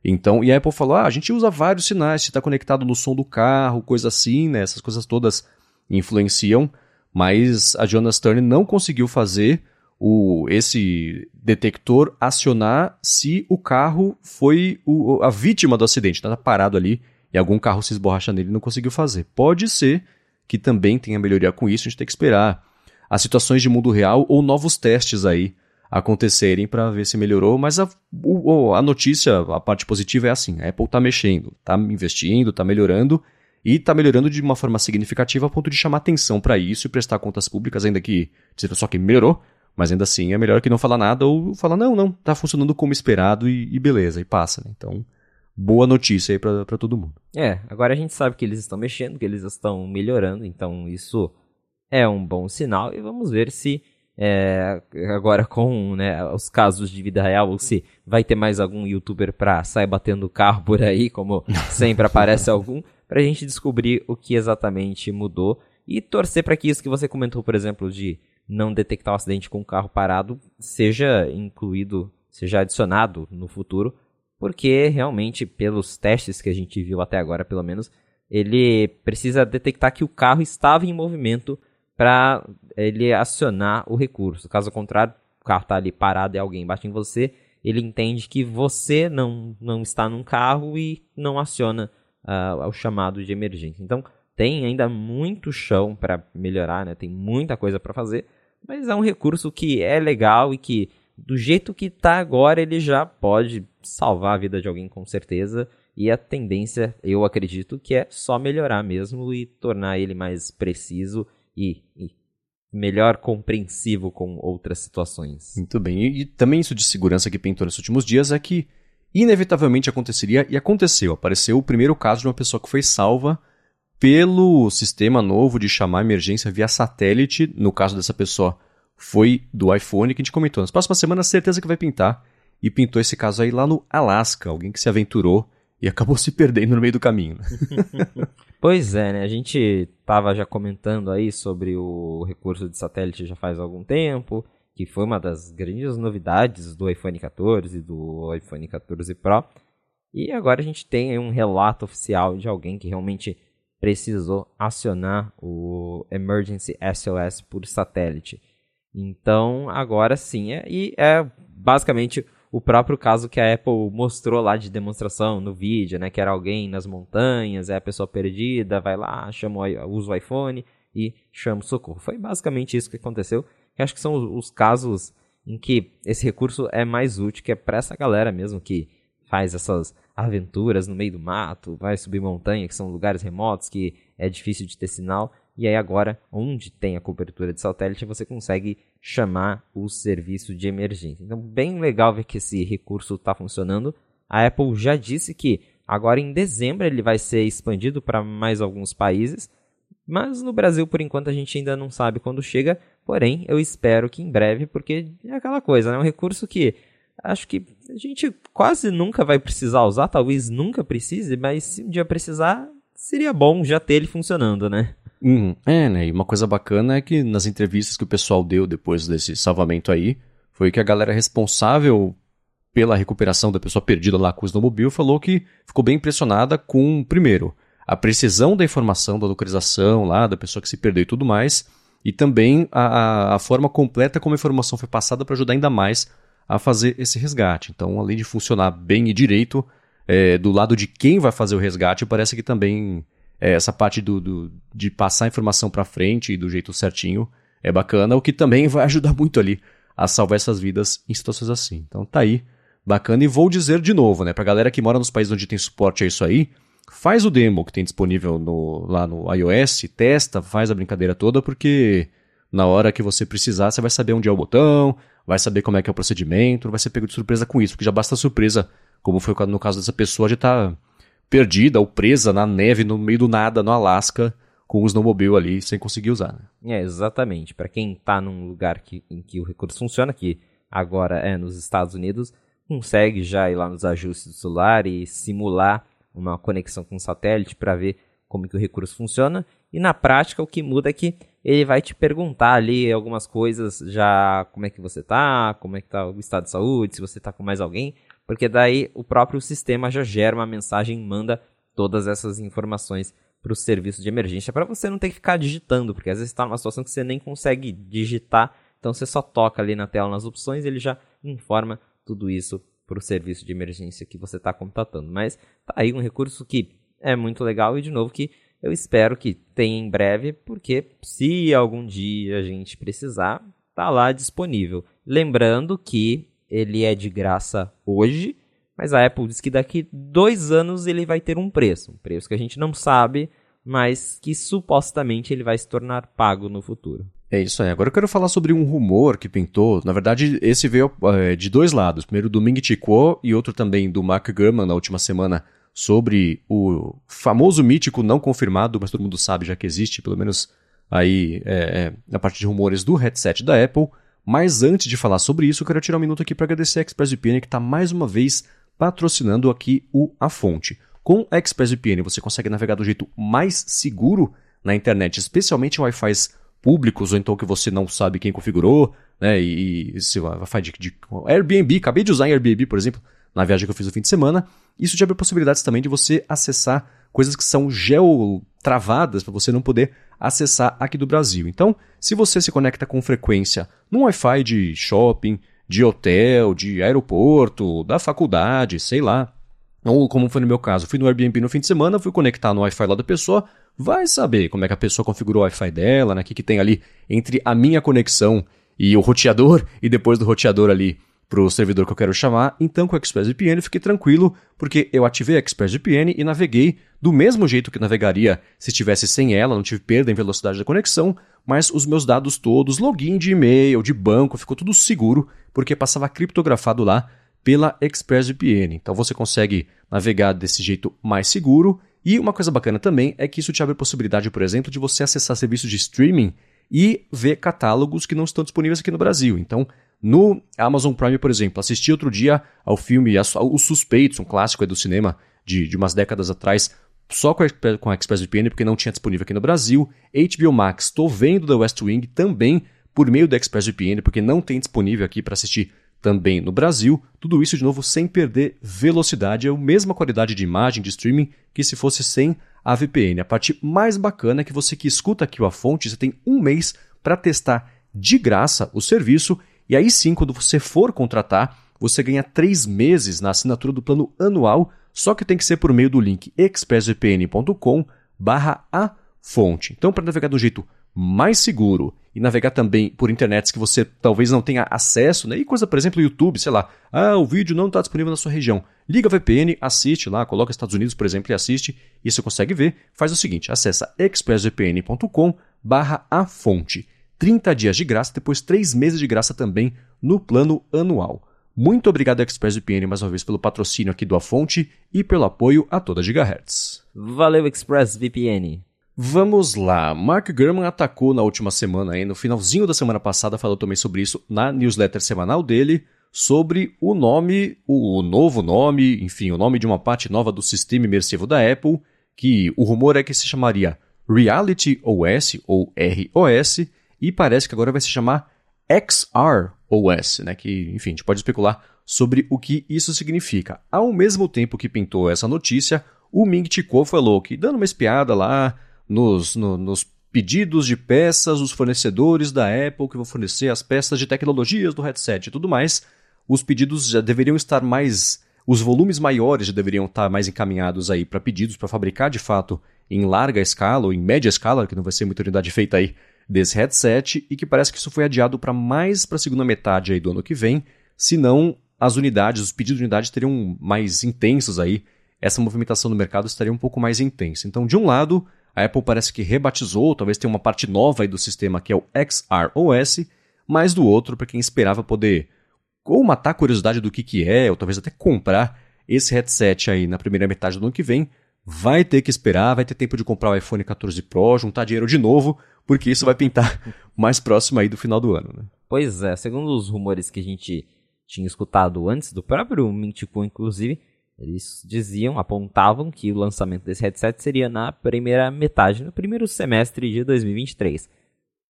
Então, e a Apple falou: ah, a gente usa vários sinais, se está conectado no som do carro, coisa assim, né? Essas coisas todas influenciam, mas a Jonas Stern não conseguiu fazer o, esse detector acionar se o carro foi o, a vítima do acidente, está parado ali e algum carro se esborracha nele e não conseguiu fazer. Pode ser que também tenha melhoria com isso, a gente tem que esperar as situações de mundo real ou novos testes aí acontecerem para ver se melhorou, mas a, o, a notícia, a parte positiva é assim, a Apple está mexendo, está investindo, está melhorando, e está melhorando de uma forma significativa a ponto de chamar atenção para isso e prestar contas públicas, ainda que só que melhorou, mas ainda assim é melhor que não falar nada ou falar, não, não, está funcionando como esperado e, e beleza, e passa. Né? Então, boa notícia aí para todo mundo. É, agora a gente sabe que eles estão mexendo, que eles estão melhorando, então isso é um bom sinal e vamos ver se é, agora com né, os casos de vida real, ou se vai ter mais algum youtuber pra sair batendo carro por aí, como sempre aparece algum, pra gente descobrir o que exatamente mudou e torcer para que isso que você comentou, por exemplo, de não detectar um acidente com o carro parado, seja incluído, seja adicionado no futuro, porque realmente, pelos testes que a gente viu até agora, pelo menos, ele precisa detectar que o carro estava em movimento para ele acionar o recurso. Caso contrário, o carro está ali parado e alguém bate em você, ele entende que você não, não está num carro e não aciona uh, o chamado de emergência. Então, tem ainda muito chão para melhorar, né? tem muita coisa para fazer, mas é um recurso que é legal e que, do jeito que está agora, ele já pode salvar a vida de alguém com certeza. E a tendência, eu acredito, que é só melhorar mesmo e tornar ele mais preciso e, e melhor compreensivo com outras situações. Muito bem. E, e, também isso de segurança que pintou nesses últimos dias é que inevitavelmente aconteceria e aconteceu. Apareceu o primeiro caso de uma pessoa que foi salva pelo sistema novo de chamar emergência via satélite. No caso dessa pessoa, foi do iPhone que a gente comentou. Nas próximas semanas, certeza que vai pintar. E pintou esse caso aí lá no Alasca. Alguém que se aventurou e acabou se perdendo no meio do caminho. pois é, né? A gente estava já comentando aí sobre o recurso de satélite já faz algum tempo, que foi uma das grandes novidades do iPhone 14 e do iPhone 14 Pro. E agora a gente tem um relato oficial de alguém que realmente precisou acionar o Emergency SOS por satélite. Então, agora sim, é, e é basicamente o próprio caso que a Apple mostrou lá de demonstração no vídeo, né, que era alguém nas montanhas, é a pessoa perdida, vai lá, chama o, usa o iPhone e chama o socorro. Foi basicamente isso que aconteceu. Eu acho que são os, os casos em que esse recurso é mais útil, que é para essa galera mesmo que faz essas aventuras no meio do mato, vai subir montanha, que são lugares remotos que é difícil de ter sinal. E aí agora, onde tem a cobertura de satélite, você consegue chamar o serviço de emergência. Então, bem legal ver que esse recurso está funcionando. A Apple já disse que agora em dezembro ele vai ser expandido para mais alguns países, mas no Brasil, por enquanto, a gente ainda não sabe quando chega. Porém, eu espero que em breve, porque é aquela coisa, né? É um recurso que acho que a gente quase nunca vai precisar usar, talvez nunca precise, mas se um dia precisar, seria bom já ter ele funcionando, né? Uhum. É, né? E uma coisa bacana é que nas entrevistas que o pessoal deu depois desse salvamento aí, foi que a galera responsável pela recuperação da pessoa perdida lá com o snowmobile falou que ficou bem impressionada com, primeiro, a precisão da informação, da localização lá, da pessoa que se perdeu e tudo mais, e também a, a forma completa como a informação foi passada para ajudar ainda mais a fazer esse resgate. Então, além de funcionar bem e direito, é, do lado de quem vai fazer o resgate, parece que também é, essa parte do, do, de passar a informação para frente e do jeito certinho é bacana, o que também vai ajudar muito ali a salvar essas vidas em situações assim. Então tá aí, bacana. E vou dizer de novo, né, pra galera que mora nos países onde tem suporte a isso aí, faz o demo que tem disponível no, lá no iOS, testa, faz a brincadeira toda, porque na hora que você precisar, você vai saber onde é o botão, vai saber como é que é o procedimento, vai ser pego de surpresa com isso, porque já basta surpresa, como foi no caso dessa pessoa, de estar tá perdida ou presa na neve no meio do nada no Alasca com o snowmobile ali sem conseguir usar. Né? É, exatamente. Para quem está num lugar que, em que o recurso funciona, que agora é nos Estados Unidos, consegue já ir lá nos ajustes do celular e simular uma conexão com o satélite para ver como que o recurso funciona. E na prática o que muda é que ele vai te perguntar ali algumas coisas, já como é que você tá, como é que tá o estado de saúde, se você tá com mais alguém, porque daí o próprio sistema já gera uma mensagem e manda todas essas informações para o serviço de emergência, para você não ter que ficar digitando, porque às vezes está numa situação que você nem consegue digitar, então você só toca ali na tela nas opções ele já informa tudo isso para o serviço de emergência que você está contatando. Mas tá aí um recurso que é muito legal e de novo que eu espero que tenha em breve, porque se algum dia a gente precisar, tá lá disponível. Lembrando que ele é de graça hoje, mas a Apple diz que daqui dois anos ele vai ter um preço, um preço que a gente não sabe, mas que supostamente ele vai se tornar pago no futuro. É isso aí. Agora eu quero falar sobre um rumor que pintou. Na verdade, esse veio é, de dois lados. Primeiro do Ming Chi Kuo e outro também do Mark Gurman na última semana sobre o famoso mítico não confirmado, mas todo mundo sabe já que existe, pelo menos aí é, é, na parte de rumores do headset da Apple, mas antes de falar sobre isso, eu quero tirar um minuto aqui para agradecer a ExpressVPN que está mais uma vez patrocinando aqui o A Fonte. Com a ExpressVPN você consegue navegar do jeito mais seguro na internet, especialmente em Wi-Fi públicos ou então que você não sabe quem configurou, né? E, e se Wi-Fi de, de Airbnb, acabei de usar em Airbnb, por exemplo, na viagem que eu fiz no fim de semana. Isso te abre possibilidades também de você acessar coisas que são geotravadas para você não poder acessar aqui do Brasil. Então, se você se conecta com frequência num Wi-Fi de shopping, de hotel, de aeroporto, da faculdade, sei lá, ou como foi no meu caso, fui no Airbnb no fim de semana, fui conectar no Wi-Fi lá da pessoa, vai saber como é que a pessoa configurou o Wi-Fi dela, né? O que, que tem ali entre a minha conexão e o roteador, e depois do roteador ali para o servidor que eu quero chamar. Então, com o ExpressVPN, fiquei tranquilo, porque eu ativei a ExpressVPN e naveguei do mesmo jeito que navegaria se estivesse sem ela, não tive perda em velocidade da conexão, mas os meus dados todos, login de e-mail, de banco, ficou tudo seguro, porque passava criptografado lá pela ExpressVPN. Então você consegue navegar desse jeito mais seguro. E uma coisa bacana também é que isso te abre a possibilidade, por exemplo, de você acessar serviços de streaming e ver catálogos que não estão disponíveis aqui no Brasil. Então, no Amazon Prime, por exemplo, assisti outro dia ao filme Os Suspeitos, um clássico do cinema de, de umas décadas atrás, só com a, com a ExpressVPN, porque não tinha disponível aqui no Brasil. HBO Max, estou vendo The West Wing também por meio da ExpressVPN, porque não tem disponível aqui para assistir também no Brasil. Tudo isso, de novo, sem perder velocidade, é a mesma qualidade de imagem de streaming que se fosse sem a VPN. A parte mais bacana é que você que escuta aqui a fonte, você tem um mês para testar de graça o serviço e aí sim, quando você for contratar, você ganha três meses na assinatura do plano anual, só que tem que ser por meio do link expressvpn.com barra a fonte. Então, para navegar um jeito mais seguro e navegar também por internets que você talvez não tenha acesso, né? E coisa, por exemplo, YouTube, sei lá, ah, o vídeo não está disponível na sua região. Liga VPN, assiste lá, coloca Estados Unidos, por exemplo, e assiste, e você consegue ver. Faz o seguinte, acessa expressvpn.com barra a fonte. 30 dias de graça, depois 3 meses de graça também no plano anual. Muito obrigado ExpressVPN mais uma vez pelo patrocínio aqui do A Fonte e pelo apoio a toda Gigahertz. Valeu ExpressVPN. Vamos lá. Mark Gurman atacou na última semana, aí, no finalzinho da semana passada, falou também sobre isso na newsletter semanal dele, sobre o nome, o, o novo nome, enfim, o nome de uma parte nova do sistema imersivo da Apple, que o rumor é que se chamaria Reality OS ou ROS, e parece que agora vai se chamar XR OS, né? Que, enfim, a gente pode especular sobre o que isso significa. Ao mesmo tempo que pintou essa notícia, o Ming Chi Kuo falou que, dando uma espiada lá nos, no, nos pedidos de peças, os fornecedores da Apple que vão fornecer as peças de tecnologias do headset e tudo mais, os pedidos já deveriam estar mais. Os volumes maiores já deveriam estar mais encaminhados aí para pedidos para fabricar de fato em larga escala ou em média escala, que não vai ser muita unidade feita aí desse headset e que parece que isso foi adiado para mais para a segunda metade do ano que vem, senão as unidades, os pedidos de unidades teriam mais intensos aí, essa movimentação no mercado estaria um pouco mais intensa. Então, de um lado, a Apple parece que rebatizou, talvez tenha uma parte nova aí do sistema que é o XROS, mas do outro, para quem esperava poder ou matar a curiosidade do que, que é, ou talvez até comprar esse headset aí na primeira metade do ano que vem, vai ter que esperar, vai ter tempo de comprar o iPhone 14 Pro, juntar dinheiro de novo, porque isso vai pintar mais próximo aí do final do ano. Né? Pois é, segundo os rumores que a gente tinha escutado antes, do próprio Mintico, inclusive, eles diziam, apontavam que o lançamento desse headset seria na primeira metade, no primeiro semestre de 2023.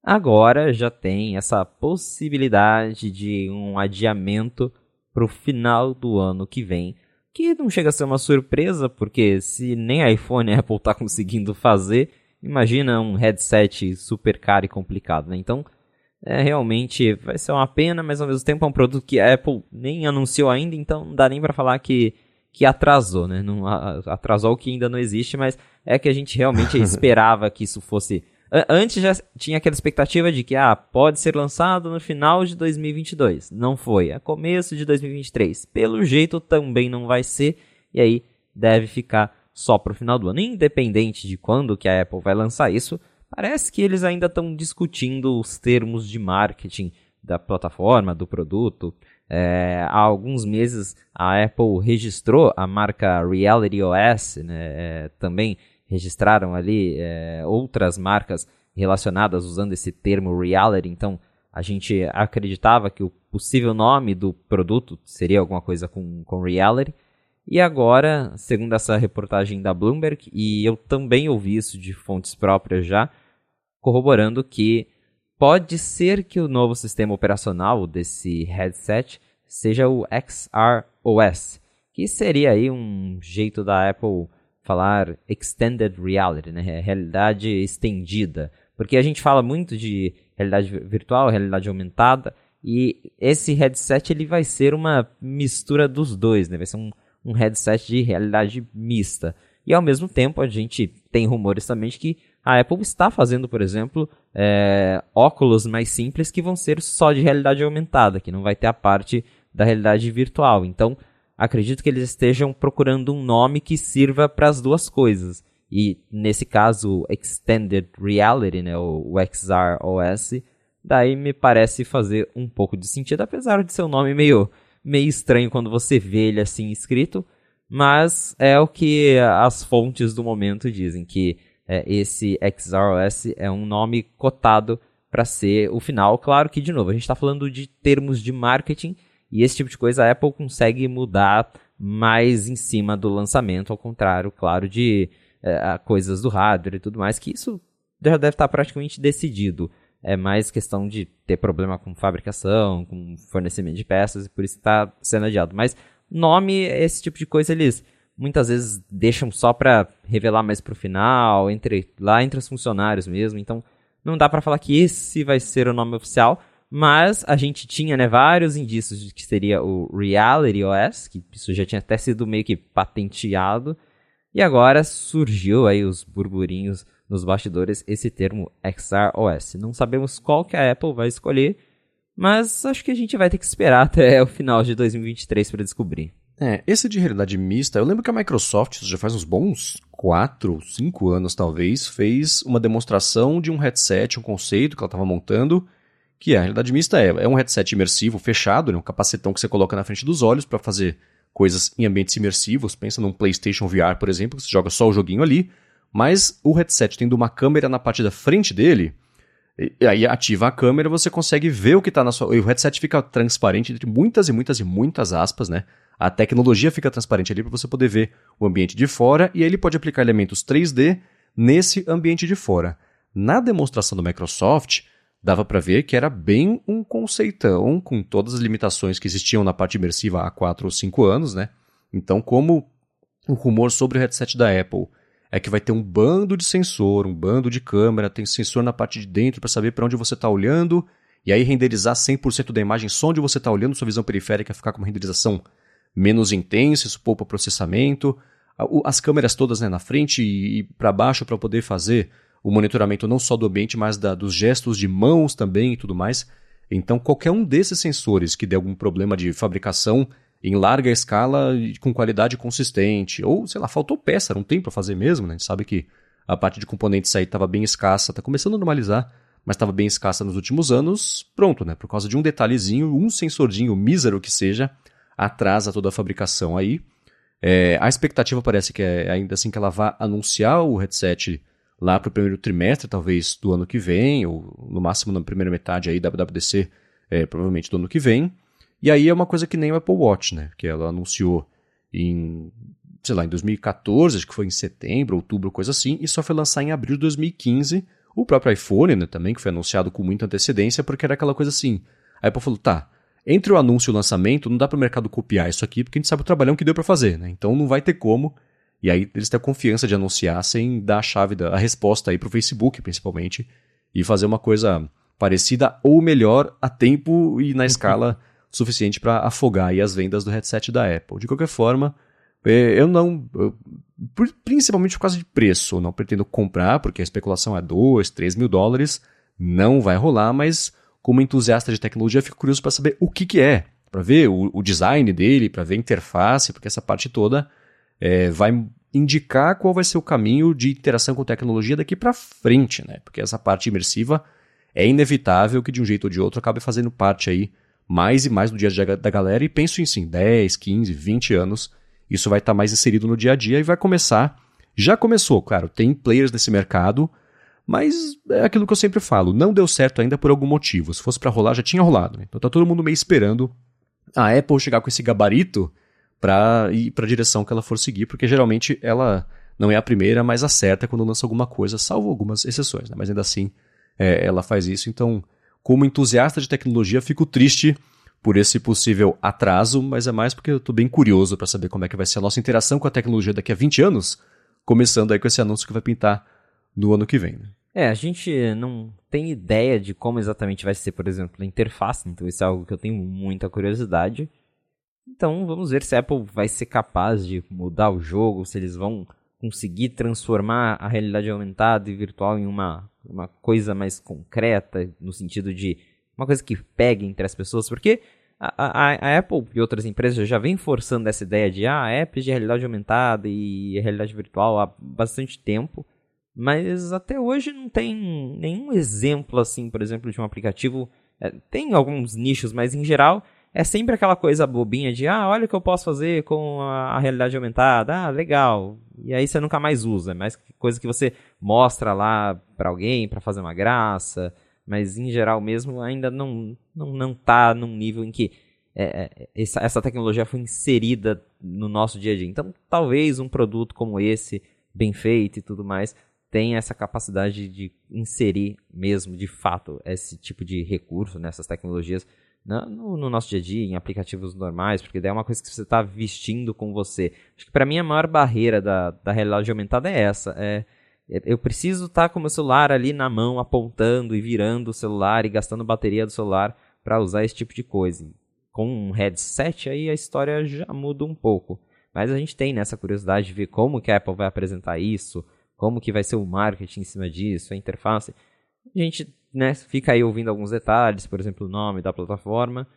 Agora já tem essa possibilidade de um adiamento para o final do ano que vem, que não chega a ser uma surpresa, porque se nem iPhone e Apple está conseguindo fazer, imagina um headset super caro e complicado, né? Então, é, realmente vai ser uma pena, mas ao mesmo tempo é um produto que a Apple nem anunciou ainda, então não dá nem para falar que, que atrasou, né? Não, atrasou o que ainda não existe, mas é que a gente realmente esperava que isso fosse Antes já tinha aquela expectativa de que ah, pode ser lançado no final de 2022. Não foi. É começo de 2023. Pelo jeito também não vai ser. E aí deve ficar só para o final do ano. Independente de quando que a Apple vai lançar isso, parece que eles ainda estão discutindo os termos de marketing da plataforma, do produto. É, há alguns meses a Apple registrou a marca Reality OS, né, é, também registraram ali é, outras marcas relacionadas usando esse termo reality, então a gente acreditava que o possível nome do produto seria alguma coisa com, com reality. E agora, segundo essa reportagem da Bloomberg, e eu também ouvi isso de fontes próprias já, corroborando que pode ser que o novo sistema operacional desse headset seja o XR OS, que seria aí um jeito da Apple falar extended reality, né? Realidade estendida. Porque a gente fala muito de realidade virtual, realidade aumentada, e esse headset ele vai ser uma mistura dos dois, né? Vai ser um, um headset de realidade mista. E ao mesmo tempo a gente tem rumores também de que a Apple está fazendo, por exemplo, é, óculos mais simples que vão ser só de realidade aumentada, que não vai ter a parte da realidade virtual. Então, acredito que eles estejam procurando um nome que sirva para as duas coisas. E nesse caso, Extended Reality, né, o XR OS, daí me parece fazer um pouco de sentido, apesar de ser um nome meio, meio estranho quando você vê ele assim escrito. Mas é o que as fontes do momento dizem, que é, esse XROS é um nome cotado para ser o final. Claro que, de novo, a gente está falando de termos de marketing e esse tipo de coisa a Apple consegue mudar mais em cima do lançamento, ao contrário, claro, de é, coisas do hardware e tudo mais, que isso já deve estar tá praticamente decidido. É mais questão de ter problema com fabricação, com fornecimento de peças, e por isso está sendo adiado. Mas Nome, esse tipo de coisa, eles muitas vezes deixam só para revelar mais pro final, entre lá entre os funcionários mesmo. Então, não dá para falar que esse vai ser o nome oficial, mas a gente tinha, né, vários indícios de que seria o Reality OS, que isso já tinha até sido meio que patenteado. E agora surgiu aí os burburinhos nos bastidores esse termo XR Não sabemos qual que a Apple vai escolher, mas acho que a gente vai ter que esperar até o final de 2023 para descobrir. É, esse de realidade mista, eu lembro que a Microsoft, já faz uns bons 4, 5 anos talvez, fez uma demonstração de um headset, um conceito que ela estava montando, que é a realidade mista é, é um headset imersivo fechado, né, um capacetão que você coloca na frente dos olhos para fazer coisas em ambientes imersivos. Pensa num PlayStation VR, por exemplo, que você joga só o joguinho ali, mas o headset tendo uma câmera na parte da frente dele, e aí ativa a câmera, você consegue ver o que está na sua. O headset fica transparente entre muitas e muitas e muitas aspas, né? A tecnologia fica transparente ali para você poder ver o ambiente de fora e aí ele pode aplicar elementos 3D nesse ambiente de fora. Na demonstração do Microsoft, dava para ver que era bem um conceitão com todas as limitações que existiam na parte imersiva há 4 ou 5 anos, né? Então, como o rumor sobre o headset da Apple é que vai ter um bando de sensor, um bando de câmera, tem sensor na parte de dentro para saber para onde você está olhando, e aí renderizar 100% da imagem só onde você está olhando, sua visão periférica ficar com uma renderização menos intensa, isso poupa processamento. As câmeras todas né, na frente e para baixo para poder fazer o monitoramento não só do ambiente, mas da, dos gestos de mãos também e tudo mais. Então, qualquer um desses sensores que der algum problema de fabricação em larga escala e com qualidade consistente. Ou, sei lá, faltou peça, não tem para fazer mesmo, né? A gente sabe que a parte de componentes aí estava bem escassa, está começando a normalizar, mas estava bem escassa nos últimos anos. Pronto, né? Por causa de um detalhezinho, um sensordinho mísero que seja, atrasa toda a fabricação aí. É, a expectativa parece que é ainda assim que ela vá anunciar o headset lá para o primeiro trimestre, talvez do ano que vem, ou no máximo na primeira metade aí da WWDC, é, provavelmente do ano que vem. E aí é uma coisa que nem o Apple Watch, né? Que ela anunciou em, sei lá, em 2014, acho que foi em setembro, outubro, coisa assim, e só foi lançar em abril de 2015. O próprio iPhone, né, também, que foi anunciado com muita antecedência, porque era aquela coisa assim. A Apple falou, tá, entre o anúncio e o lançamento, não dá para o mercado copiar isso aqui, porque a gente sabe o trabalhão que deu para fazer, né? Então não vai ter como. E aí eles têm a confiança de anunciar sem dar a chave, da, a resposta aí para o Facebook, principalmente, e fazer uma coisa parecida ou melhor a tempo e na escala suficiente para afogar as vendas do headset da Apple. De qualquer forma, é, eu não. Eu, principalmente por causa de preço, não pretendo comprar, porque a especulação é 2, 3 mil dólares. Não vai rolar, mas como entusiasta de tecnologia, fico curioso para saber o que, que é, para ver o, o, design dele, para ver a interface, porque essa parte toda é, vai indicar qual vai ser o caminho de interação com tecnologia daqui para frente, né? Porque essa parte imersiva é inevitável que de um jeito ou de outro acabe fazendo parte aí mais e mais no dia a dia da galera e penso em sim, 10, 15, 20 anos, isso vai estar tá mais inserido no dia a dia e vai começar. Já começou, claro, tem players nesse mercado, mas é aquilo que eu sempre falo, não deu certo ainda por algum motivo. Se fosse para rolar, já tinha rolado. Né? Então tá todo mundo meio esperando a Apple chegar com esse gabarito para ir para a direção que ela for seguir, porque geralmente ela não é a primeira, mas acerta quando lança alguma coisa, salvo algumas exceções, né? mas ainda assim é, ela faz isso. Então como entusiasta de tecnologia, fico triste por esse possível atraso, mas é mais porque eu estou bem curioso para saber como é que vai ser a nossa interação com a tecnologia daqui a 20 anos, começando aí com esse anúncio que vai pintar no ano que vem. Né? É, a gente não tem ideia de como exatamente vai ser, por exemplo, a interface, então isso é algo que eu tenho muita curiosidade. Então vamos ver se a Apple vai ser capaz de mudar o jogo, se eles vão conseguir transformar a realidade aumentada e virtual em uma, uma coisa mais concreta, no sentido de uma coisa que pegue entre as pessoas, porque a, a, a Apple e outras empresas já vêm forçando essa ideia de ah, apps de realidade aumentada e realidade virtual há bastante tempo, mas até hoje não tem nenhum exemplo assim, por exemplo, de um aplicativo. É, tem alguns nichos, mas em geral é sempre aquela coisa bobinha de, ah, olha o que eu posso fazer com a, realidade aumentada, ah, legal. E aí você nunca mais usa, é mais coisa que você mostra lá para alguém para fazer uma graça, mas em geral mesmo ainda não não, não tá num nível em que é, é, essa, essa tecnologia foi inserida no nosso dia a dia. Então, talvez um produto como esse, bem feito e tudo mais, tenha essa capacidade de inserir mesmo, de fato, esse tipo de recurso nessas tecnologias no, no, nosso dia a dia, em aplicativos normais, porque daí é uma coisa que você está vestindo com você. Acho que para mim a maior barreira da, da realidade aumentada é essa. É, é eu preciso estar tá com o meu celular ali na mão, apontando e virando o celular e gastando bateria do celular para usar esse tipo de coisa. Com um headset aí a história já muda um pouco. Mas a gente tem nessa curiosidade de ver como que a Apple vai apresentar isso, como que vai ser o marketing em cima disso, a interface. A gente né, fica aí ouvindo alguns detalhes, por exemplo, o nome da plataforma.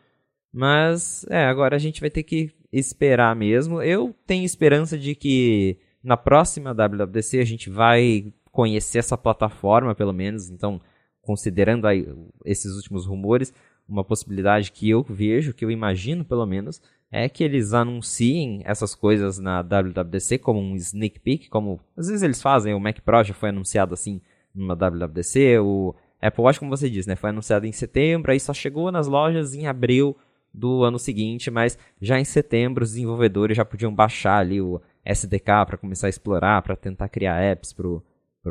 Mas, é, agora a gente vai ter que esperar mesmo. Eu tenho esperança de que na próxima WWDC a gente vai conhecer essa plataforma, pelo menos. Então, considerando aí esses últimos rumores, uma possibilidade que eu vejo, que eu imagino pelo menos, é que eles anunciem essas coisas na WWDC como um sneak peek, como às vezes eles fazem, o Mac Pro já foi anunciado assim numa WWDC, o Apple Watch, como você disse, né, foi anunciado em setembro, aí só chegou nas lojas em abril do ano seguinte, mas já em setembro os desenvolvedores já podiam baixar ali o SDK para começar a explorar, para tentar criar apps para o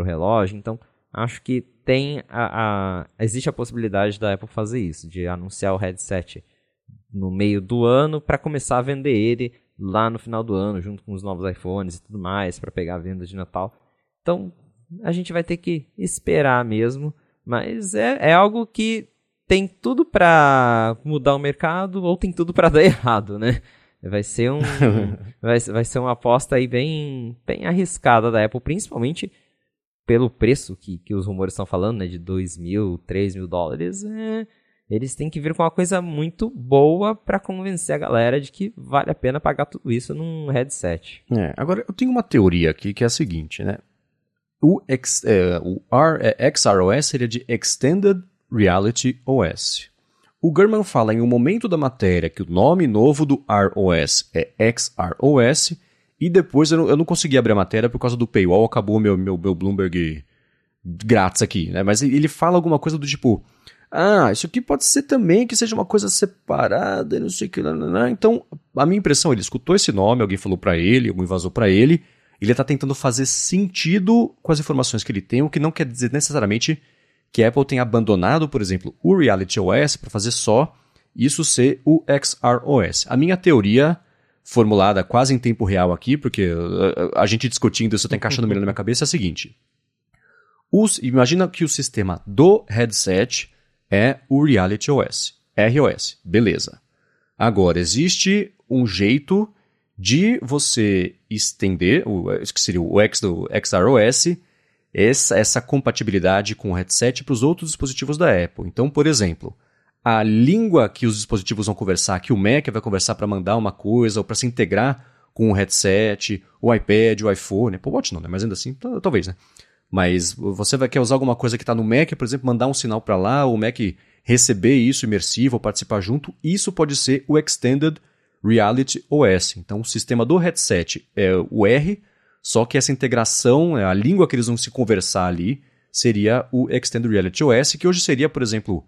relógio. Então, acho que tem a, a, existe a possibilidade da Apple fazer isso, de anunciar o headset no meio do ano para começar a vender ele lá no final do ano, junto com os novos iPhones e tudo mais, para pegar a venda de Natal. Então, a gente vai ter que esperar mesmo. Mas é, é algo que tem tudo para mudar o mercado ou tem tudo para dar errado, né? Vai ser um vai, vai ser uma aposta aí bem bem arriscada da Apple, principalmente pelo preço que, que os rumores estão falando, né, de 2 mil, 3 mil dólares, é, eles têm que vir com uma coisa muito boa para convencer a galera de que vale a pena pagar tudo isso num headset. É, agora eu tenho uma teoria aqui que é a seguinte, né? O, é, o R, é, XROS seria de Extended Reality OS. O German fala em um momento da matéria que o nome novo do ROS é XROS, e depois eu não, eu não consegui abrir a matéria por causa do paywall, acabou meu, meu, meu Bloomberg grátis aqui, né? Mas ele fala alguma coisa do tipo, ah, isso aqui pode ser também que seja uma coisa separada, não sei o que, não, não, não. então a minha impressão, ele escutou esse nome, alguém falou para ele, alguém vazou para ele, ele está tentando fazer sentido com as informações que ele tem, o que não quer dizer necessariamente que a Apple tenha abandonado, por exemplo, o Reality OS para fazer só isso ser o XROS. A minha teoria, formulada quase em tempo real aqui, porque a, a gente discutindo isso está encaixando melhor na minha cabeça, é a seguinte. Os, imagina que o sistema do headset é o Reality OS, ROS, beleza. Agora, existe um jeito de você estender, o, que seria o X do XROS, essa, essa compatibilidade com o headset para os outros dispositivos da Apple. Então, por exemplo, a língua que os dispositivos vão conversar, que o Mac vai conversar para mandar uma coisa ou para se integrar com o headset, o iPad, o iPhone, Apple Watch não, né? Mas ainda assim, talvez, né? Mas você vai querer usar alguma coisa que está no Mac, por exemplo, mandar um sinal para lá, o Mac receber isso imersivo ou participar junto, isso pode ser o Extended Reality OS. Então, o sistema do headset é o R, só que essa integração, a língua que eles vão se conversar ali, seria o Extended Reality OS, que hoje seria, por exemplo,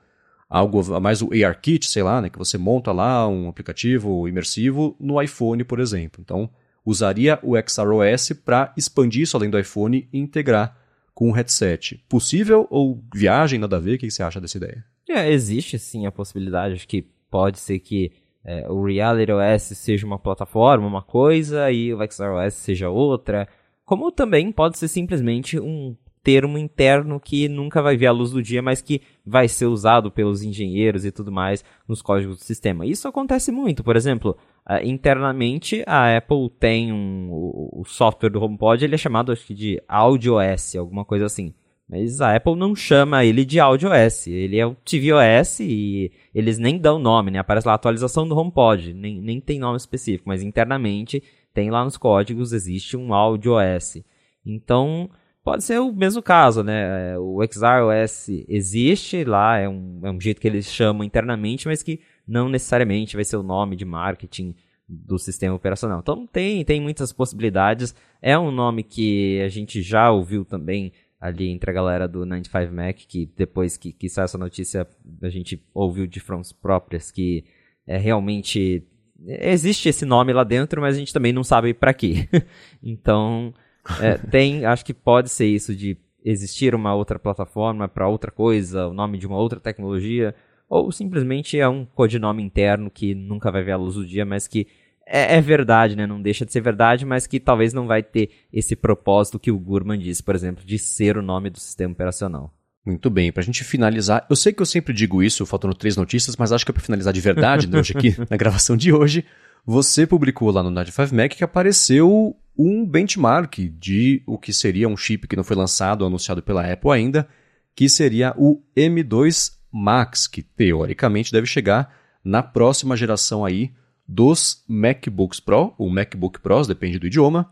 algo mais o ARKit, sei lá, né, que você monta lá um aplicativo imersivo no iPhone, por exemplo. Então, usaria o XROS para expandir isso além do iPhone e integrar com o headset. Possível ou viagem, nada a ver? O que você acha dessa ideia? É, existe sim a possibilidade, que pode ser que é, o Reality OS seja uma plataforma, uma coisa, e o XROS seja outra. como também pode ser simplesmente um termo interno que nunca vai ver a luz do dia, mas que vai ser usado pelos engenheiros e tudo mais nos códigos do sistema. Isso acontece muito, por exemplo, internamente a Apple tem um, o, software do HomePod, ele é chamado acho que de AudioOS, alguma coisa assim. Mas a Apple não chama ele de AudioOS, ele é o tvOS e eles nem dão nome, né? Aparece lá atualização do HomePod, nem, nem tem nome específico, mas internamente tem lá nos códigos, existe um AudioOS. Então, pode ser o mesmo caso, né? É, o XROS existe lá, é um, é um jeito que eles chamam internamente, mas que não necessariamente vai ser o nome de marketing do sistema operacional. Então tem, tem muitas possibilidades. É um nome que a gente já ouviu também ali entre a galera do 95 Mac, que depois que, que saiu essa notícia, a gente ouviu de fronts próprias que é realmente existe esse nome lá dentro, mas a gente também não sabe para quê. então, é, tem, acho que pode ser isso de existir uma outra plataforma para outra coisa, o nome de uma outra tecnologia, ou simplesmente é um codinome interno que nunca vai ver a luz do dia, mas que é, é, verdade, né? Não deixa de ser verdade, mas que talvez não vai ter esse propósito que o Gurman disse, por exemplo, de ser o nome do sistema operacional. Muito bem, para a gente finalizar, eu sei que eu sempre digo isso, faltando três notícias, mas acho que é para finalizar de verdade, né, hoje aqui, na gravação de hoje, você publicou lá no 95 Mac que apareceu um benchmark de o que seria um chip que não foi lançado anunciado pela Apple ainda, que seria o M2 Max, que teoricamente deve chegar na próxima geração aí dos MacBooks Pro, ou MacBook Pros, depende do idioma,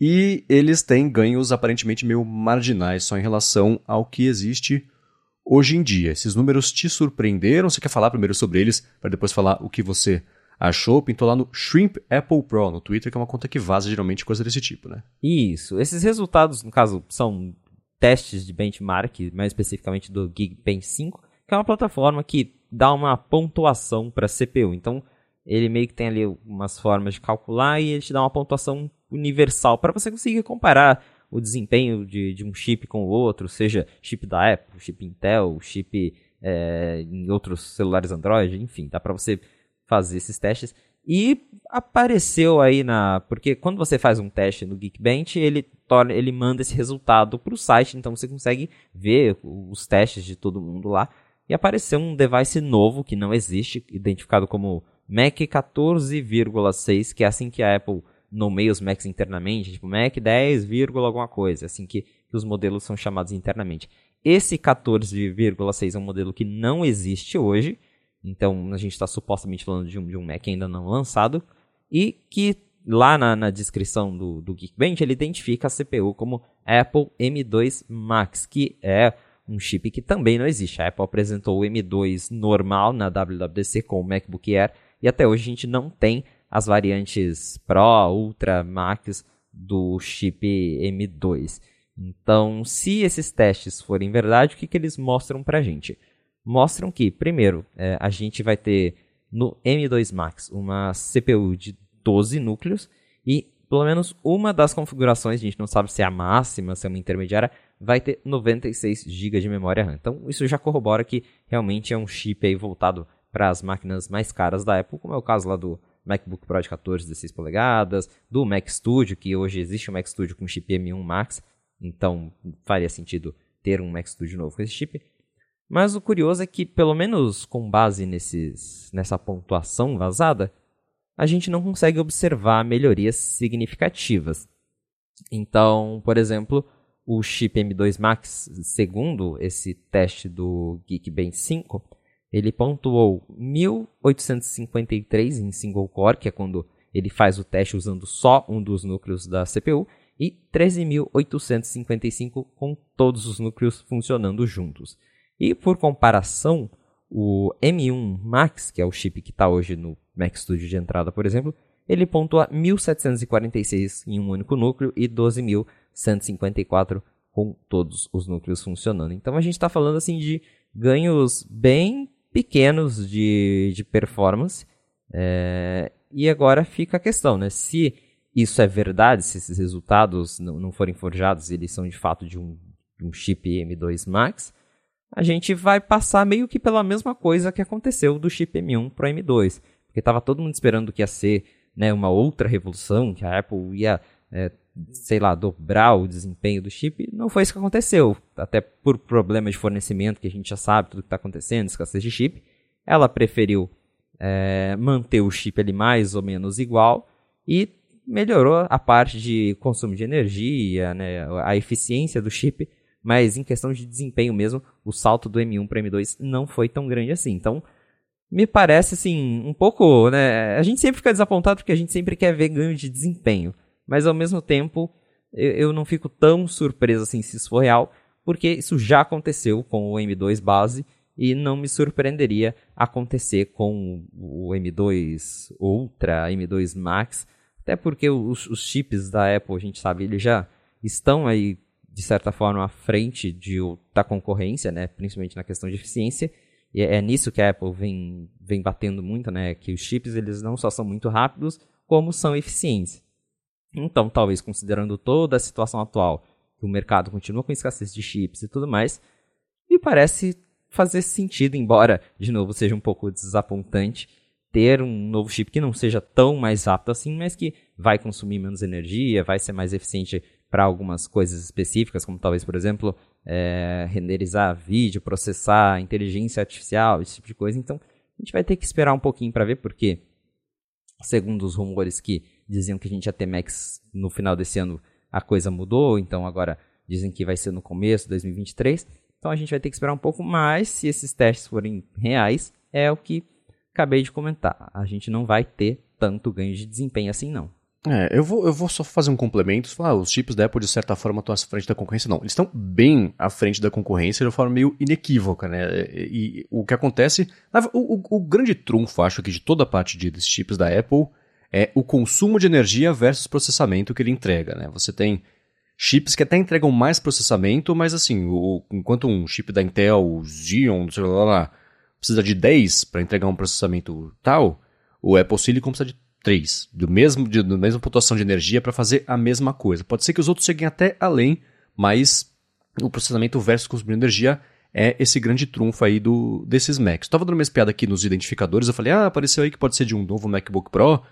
e eles têm ganhos aparentemente meio marginais só em relação ao que existe hoje em dia. Esses números te surpreenderam? Você quer falar primeiro sobre eles para depois falar o que você achou, pintou lá no Shrimp Apple Pro no Twitter, que é uma conta que vaza geralmente coisa desse tipo, né? Isso. Esses resultados, no caso, são testes de benchmark, mais especificamente do Geekbench 5, que é uma plataforma que dá uma pontuação para CPU. Então, ele meio que tem ali umas formas de calcular e ele te dá uma pontuação universal para você conseguir comparar o desempenho de, de um chip com o outro, seja chip da Apple, chip Intel, chip é, em outros celulares Android, enfim, dá para você fazer esses testes. E apareceu aí na. Porque quando você faz um teste no Geekbench, ele, torna, ele manda esse resultado para o site, então você consegue ver os testes de todo mundo lá. E apareceu um device novo que não existe, identificado como Mac 14,6, que é assim que a Apple nomeia os Macs internamente, tipo Mac 10, alguma coisa, assim que, os modelos são chamados internamente. Esse 14,6 é um modelo que não existe hoje, então a gente está supostamente falando de um, de um Mac ainda não lançado, e que lá na, na descrição do, do Geekbench ele identifica a CPU como Apple M2 Max, que é um chip que também não existe. A Apple apresentou o M2 normal na WWDC com o MacBook Air, e até hoje a gente não tem as variantes Pro, Ultra, Max do chip M2. Então, se esses testes forem verdade, o que, que eles mostram para a gente? mostram que, primeiro, é, a gente vai ter no M2 Max uma CPU de 12 núcleos e pelo menos uma das configurações, a gente não sabe se é a máxima, se é uma intermediária, vai ter 96 GB de memória RAM. Então isso já corrobora que realmente é um chip voltado para as máquinas mais caras da Apple, como é o caso lá do MacBook Pro de 14, 16 polegadas, do Mac Studio, que hoje existe um Mac Studio com chip M1 Max, então faria sentido ter um Mac Studio novo com esse chip. Mas o curioso é que, pelo menos com base nesses, nessa pontuação vazada, a gente não consegue observar melhorias significativas. Então, por exemplo, o chip M2 Max, segundo esse teste do Geekbench 5, ele pontuou 1853 em single core, que é quando ele faz o teste usando só um dos núcleos da CPU, e 13.855 com todos os núcleos funcionando juntos. E por comparação, o M1 Max, que é o chip que está hoje no Mac Studio de entrada, por exemplo, ele pontua 1746 em um único núcleo e 12.154 com todos os núcleos funcionando. Então a gente está falando assim de ganhos bem pequenos de, de performance. É, e agora fica a questão, né? Se isso é verdade, se esses resultados não, não forem forjados, eles são de fato de um, de um chip M2 Max, a gente vai passar meio que pela mesma coisa que aconteceu do chip M1 para o M2. Porque estava todo mundo esperando que ia ser né, uma outra revolução, que a Apple ia é, sei lá, dobrar o desempenho do chip, não foi isso que aconteceu. Até por problema de fornecimento, que a gente já sabe tudo que está acontecendo, escassez de chip, ela preferiu é, manter o chip ali mais ou menos igual e melhorou a parte de consumo de energia, né, a eficiência do chip, mas em questão de desempenho mesmo, o salto do M1 para M2 não foi tão grande assim. Então, me parece assim, um pouco, né, a gente sempre fica desapontado porque a gente sempre quer ver ganho de desempenho. Mas ao mesmo tempo, eu, não fico tão surpreso assim se isso for real, porque isso já aconteceu com o M2 base e não me surpreenderia acontecer com o M2 Ultra, M2 Max, até porque os, os, chips da Apple, a gente sabe, eles já estão aí, de certa forma, à frente de, da concorrência, né? principalmente na questão de eficiência, e é, é nisso que a Apple vem, vem batendo muito, né? que os chips eles não só são muito rápidos, como são eficientes. Então, talvez considerando toda a situação atual, que o mercado continua com escassez de chips e tudo mais, me parece fazer sentido, embora, de novo, seja um pouco desapontante, ter um novo chip que não seja tão mais rápido assim, mas que vai consumir menos energia, vai ser mais eficiente para algumas coisas específicas, como talvez, por exemplo, é, renderizar vídeo, processar inteligência artificial, esse tipo de coisa. Então, a gente vai ter que esperar um pouquinho para ver, porque, segundo os rumores que diziam que a gente ia ter Max no final desse ano, a coisa mudou, então agora dizem que vai ser no começo de 2023. Então a gente vai ter que esperar um pouco mais, se esses testes forem reais, é o que acabei de comentar. A gente não vai ter tanto ganho de desempenho assim não. É, eu vou, eu vou só fazer um complemento. Falar, ah, os chips da Apple, de certa forma, estão à frente da concorrência. Não, eles estão bem à frente da concorrência de uma forma meio inequívoca, né? E, e o que acontece. O, o, o, grande trunfo, acho que, de toda a parte de, desses chips da Apple é o consumo de energia versus processamento que ele entrega, né? Você tem chips que até entregam mais processamento, mas assim, o, enquanto um chip da Intel, o Xeon, sei lá, lá precisa de 10 para entregar um processamento tal, o Apple Silicon precisa de 3, do mesmo, de, da mesma pontuação de energia para fazer a mesma coisa. Pode ser que os outros cheguem até além, mas o processamento versus consumo de energia é esse grande trunfo aí do, desses Macs. Estava dando uma espiada aqui nos identificadores, eu falei, ah, apareceu aí que pode ser de um novo MacBook Pro,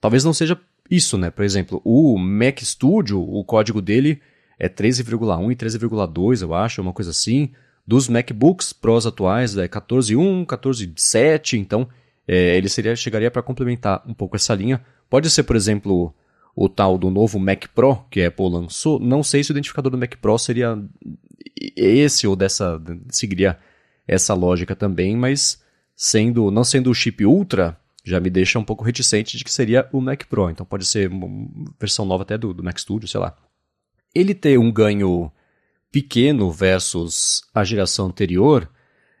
Talvez não seja isso, né? Por exemplo, o Mac Studio, o código dele é 13,1 e 13,2, eu acho, uma coisa assim. Dos MacBooks Pros atuais é 14.1, 14.7, então é, ele seria, chegaria para complementar um pouco essa linha. Pode ser, por exemplo, o tal do novo Mac Pro que a Apple lançou. Não sei se o identificador do Mac Pro seria esse ou dessa seguiria essa lógica também, mas sendo não sendo o chip Ultra, já me deixa um pouco reticente de que seria o Mac Pro. Então pode ser uma versão nova até do, do Mac Studio, sei lá. Ele ter um ganho pequeno versus a geração anterior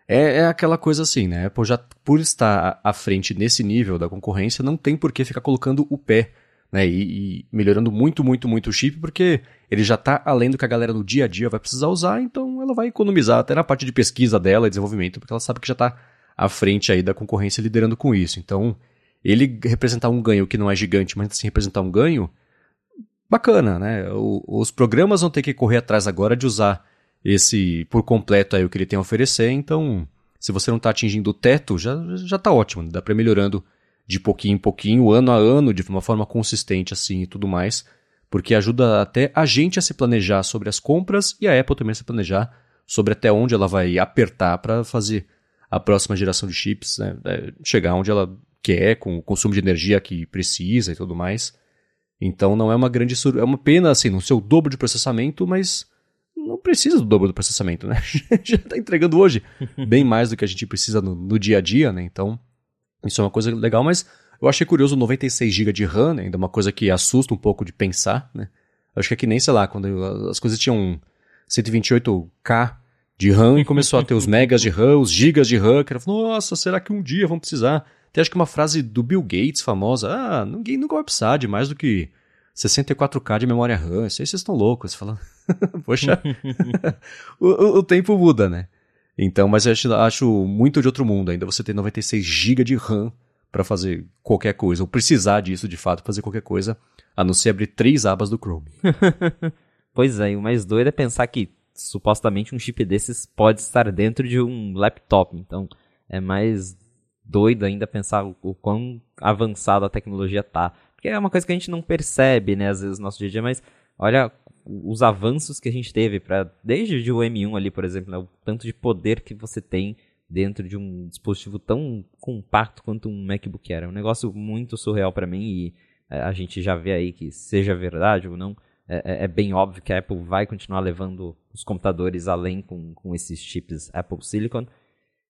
é, é, aquela coisa assim, né? Apple já, por estar à frente nesse nível da concorrência, não tem por que ficar colocando o pé, né? E, e melhorando muito, muito, muito o chip, porque ele já está além do que a galera no dia a dia vai precisar usar, então ela vai economizar até na parte de pesquisa dela e desenvolvimento, porque ela sabe que já está à frente aí da concorrência liderando com isso. Então, ele representar um ganho que não é gigante, mas assim representar um ganho, bacana, né? O, os programas vão ter que correr atrás agora de usar esse por completo aí o que ele tem a oferecer, então se você não está atingindo o teto, já, já tá ótimo, dá para melhorando de pouquinho em pouquinho, ano a ano, de uma forma consistente assim e tudo mais, porque ajuda até a gente a se planejar sobre as compras e a Apple também a se planejar sobre até onde ela vai apertar para fazer a próxima geração de chips, né, é, chegar onde ela quer, com o consumo de energia que precisa e tudo mais. Então não é uma grande sur... é uma pena assim, não ser o dobro de processamento, mas não precisa do dobro do processamento, né? Já está entregando hoje bem mais do que a gente precisa no, no, dia a dia, né? Então isso é uma coisa legal, mas eu achei curioso 96 GB de RAM, né? ainda uma coisa que assusta um pouco de pensar, né? Eu acho que é que nem, sei lá, quando as coisas tinham 128K de RAM e começou a ter os megas de RAM, os gigas de RAM, que era, nossa, será que um dia vão precisar? Tem acho que uma frase do Bill Gates famosa, ah, ninguém nunca vai precisar de mais do que 64K de memória RAM, isso aí vocês estão loucos, você fala, poxa, o, o, o, tempo muda, né? Então, mas eu acho, acho muito de outro mundo ainda você ter 96 GB de RAM para fazer qualquer coisa, ou precisar disso de fato, fazer qualquer coisa, a não ser abrir três abas do Chrome. pois é, e o mais doido é pensar que supostamente um chip desses pode estar dentro de um laptop. Então é mais doido ainda pensar o, o quão avançada a tecnologia tá. Porque é uma coisa que a gente não percebe, né, às vezes no nosso dia a dia, mas olha os avanços que a gente teve para desde o M1 ali, por exemplo, né, o tanto de poder que você tem dentro de um dispositivo tão compacto quanto um MacBook Air. É um negócio muito surreal para mim e é, a gente já vê aí que seja verdade ou não, é, é, é, bem óbvio que a Apple vai continuar levando os computadores além com, com esses chips Apple Silicon.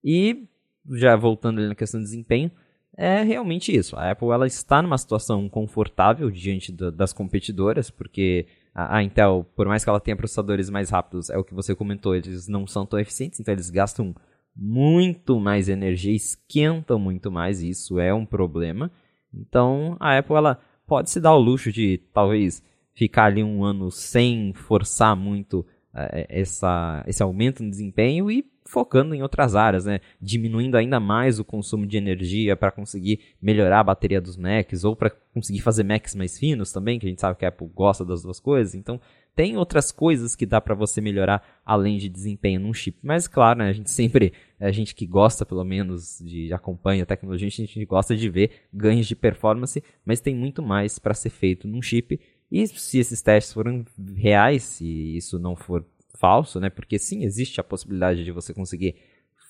E já voltando ali na questão de desempenho, é realmente isso. A Apple ela está numa situação confortável diante do, das competidoras, porque a, a, Intel, por mais que ela tenha processadores mais rápidos, é o que você comentou, eles não são tão eficientes, então eles gastam muito mais energia, esquentam muito mais, e isso é um problema. Então a Apple ela pode se dar o luxo de talvez ficar ali um ano sem forçar muito é, essa, esse aumento no desempenho e focando em outras áreas, né? diminuindo ainda mais o consumo de energia para conseguir melhorar a bateria dos Macs ou para conseguir fazer Macs mais finos também, que a gente sabe que a Apple gosta das duas coisas. Então, tem outras coisas que dá para você melhorar além de desempenho num chip. Mas claro, né, a gente sempre, a gente que gosta pelo menos de acompanha a tecnologia, a gente gosta de ver ganhos de performance, mas tem muito mais para ser feito num chip. E se esses testes forem reais, se isso não for falso, né? Porque sim, existe a possibilidade de você conseguir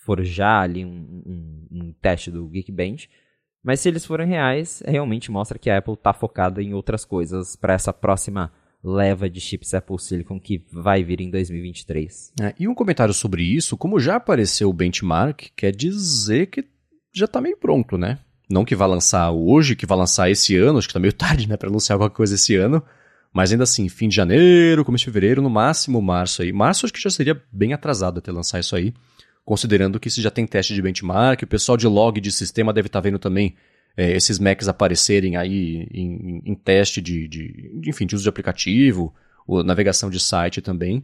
forjar ali um, um, um teste do Geekbench, mas se eles forem reais, realmente mostra que a Apple está focada em outras coisas para essa próxima leva de chips Apple Silicon que vai vir em 2023. É, e um comentário sobre isso, como já apareceu o benchmark, quer dizer que já está meio pronto, né? Não que vai lançar hoje, que vai lançar esse ano, acho que está meio tarde, né, para anunciar alguma coisa esse ano, mas ainda assim, fim de janeiro, começo de fevereiro, no máximo março aí. Março acho que já seria bem atrasado até lançar isso aí, considerando que se já tem teste de benchmark, o pessoal de log de sistema deve estar tá vendo também é, esses Macs aparecerem aí em, em teste de, de, de, enfim, de uso de aplicativo, ou navegação de site também.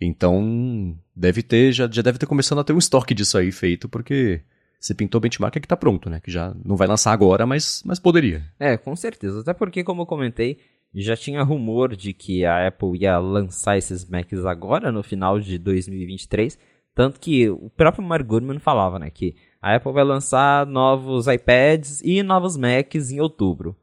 Então, deve ter, já, já deve ter começando a ter um estoque disso aí feito, porque se pintou benchmark é que está pronto, né? Que já não vai lançar agora, mas, mas poderia. É, com certeza. Até porque, como eu comentei, já tinha rumor de que a Apple ia lançar esses Macs agora, no final de 2023. Tanto que o próprio Mark Gurman falava, né, que a Apple vai lançar novos iPads e novos Macs em outubro.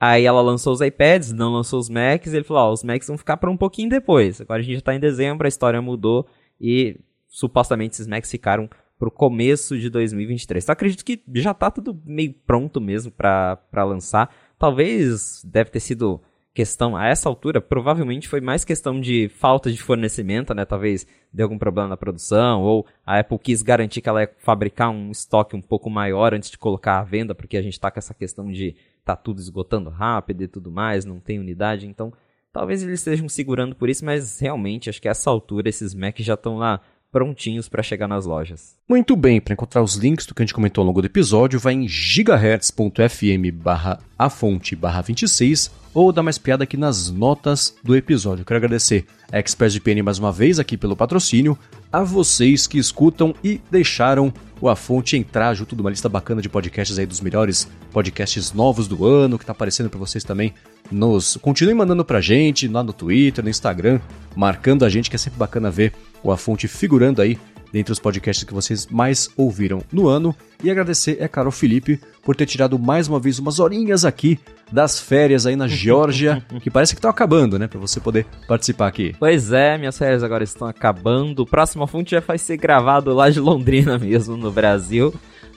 Aí ela lançou os iPads, não lançou os Macs, e ele falou, ó, os Macs vão ficar para um pouquinho depois. Agora a gente já tá em dezembro, a história mudou e supostamente esses Macs ficaram pro começo de 2023. Então acredito que já tá tudo meio pronto mesmo para lançar. Talvez deve ter sido questão, a essa altura, provavelmente foi mais questão de falta de fornecimento, né? Talvez deu algum problema na produção, ou a Apple quis garantir que ela ia fabricar um estoque um pouco maior antes de colocar à venda, porque a gente está com essa questão de tá tudo esgotando rápido e tudo mais, não tem unidade, então talvez eles estejam segurando por isso, mas realmente acho que a essa altura esses Macs já estão lá prontinhos para chegar nas lojas. Muito bem, para encontrar os links do que a gente comentou ao longo do episódio, vai em gigahertz.fm barra a fonte barra 26 ou dá mais piada aqui nas notas do episódio. Quero agradecer a ExpressVPN mais uma vez aqui pelo patrocínio, a vocês que escutam e deixaram o A Fonte entrar junto de uma lista bacana de podcasts aí dos melhores podcasts novos do ano, que tá aparecendo para vocês também. Nos continuem mandando pra gente lá no Twitter, no Instagram, marcando a gente, que é sempre bacana ver o A Fonte figurando aí dentre os podcasts que vocês mais ouviram no ano. E agradecer, é claro, ao Felipe por ter tirado mais uma vez umas horinhas aqui das férias aí na Geórgia, que parece que estão acabando, né? Para você poder participar aqui. Pois é, minhas férias agora estão acabando. O próximo fonte já vai ser gravado lá de Londrina mesmo, no Brasil.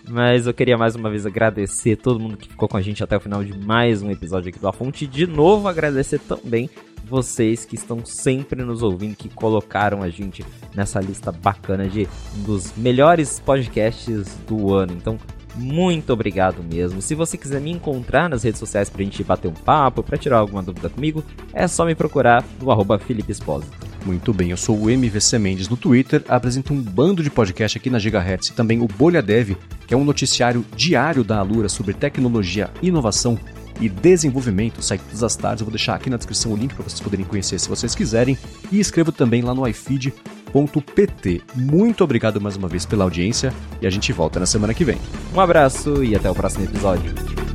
Mas eu queria mais uma vez agradecer todo mundo que ficou com a gente até o final de mais um episódio aqui do A Fonte. E de novo agradecer também vocês que estão sempre nos ouvindo, que colocaram a gente nessa lista bacana de um dos melhores podcasts do ano. Então, muito obrigado mesmo. Se você quiser me encontrar nas redes sociais pra gente bater um papo, pra tirar alguma dúvida comigo, é só me procurar no arroba Felipe Muito bem, eu sou o MVC Mendes no Twitter, apresento um bando de podcast aqui na Gigahertz e também o Bolha Dev, que é um noticiário diário da Alura sobre tecnologia, inovação e desenvolvimento, sai todas as tardes. Eu vou deixar aqui na descrição o link para vocês poderem conhecer se vocês quiserem. E escrevo também lá no ifeed.pt. Muito obrigado mais uma vez pela audiência e a gente volta na semana que vem. Um abraço e até o próximo episódio.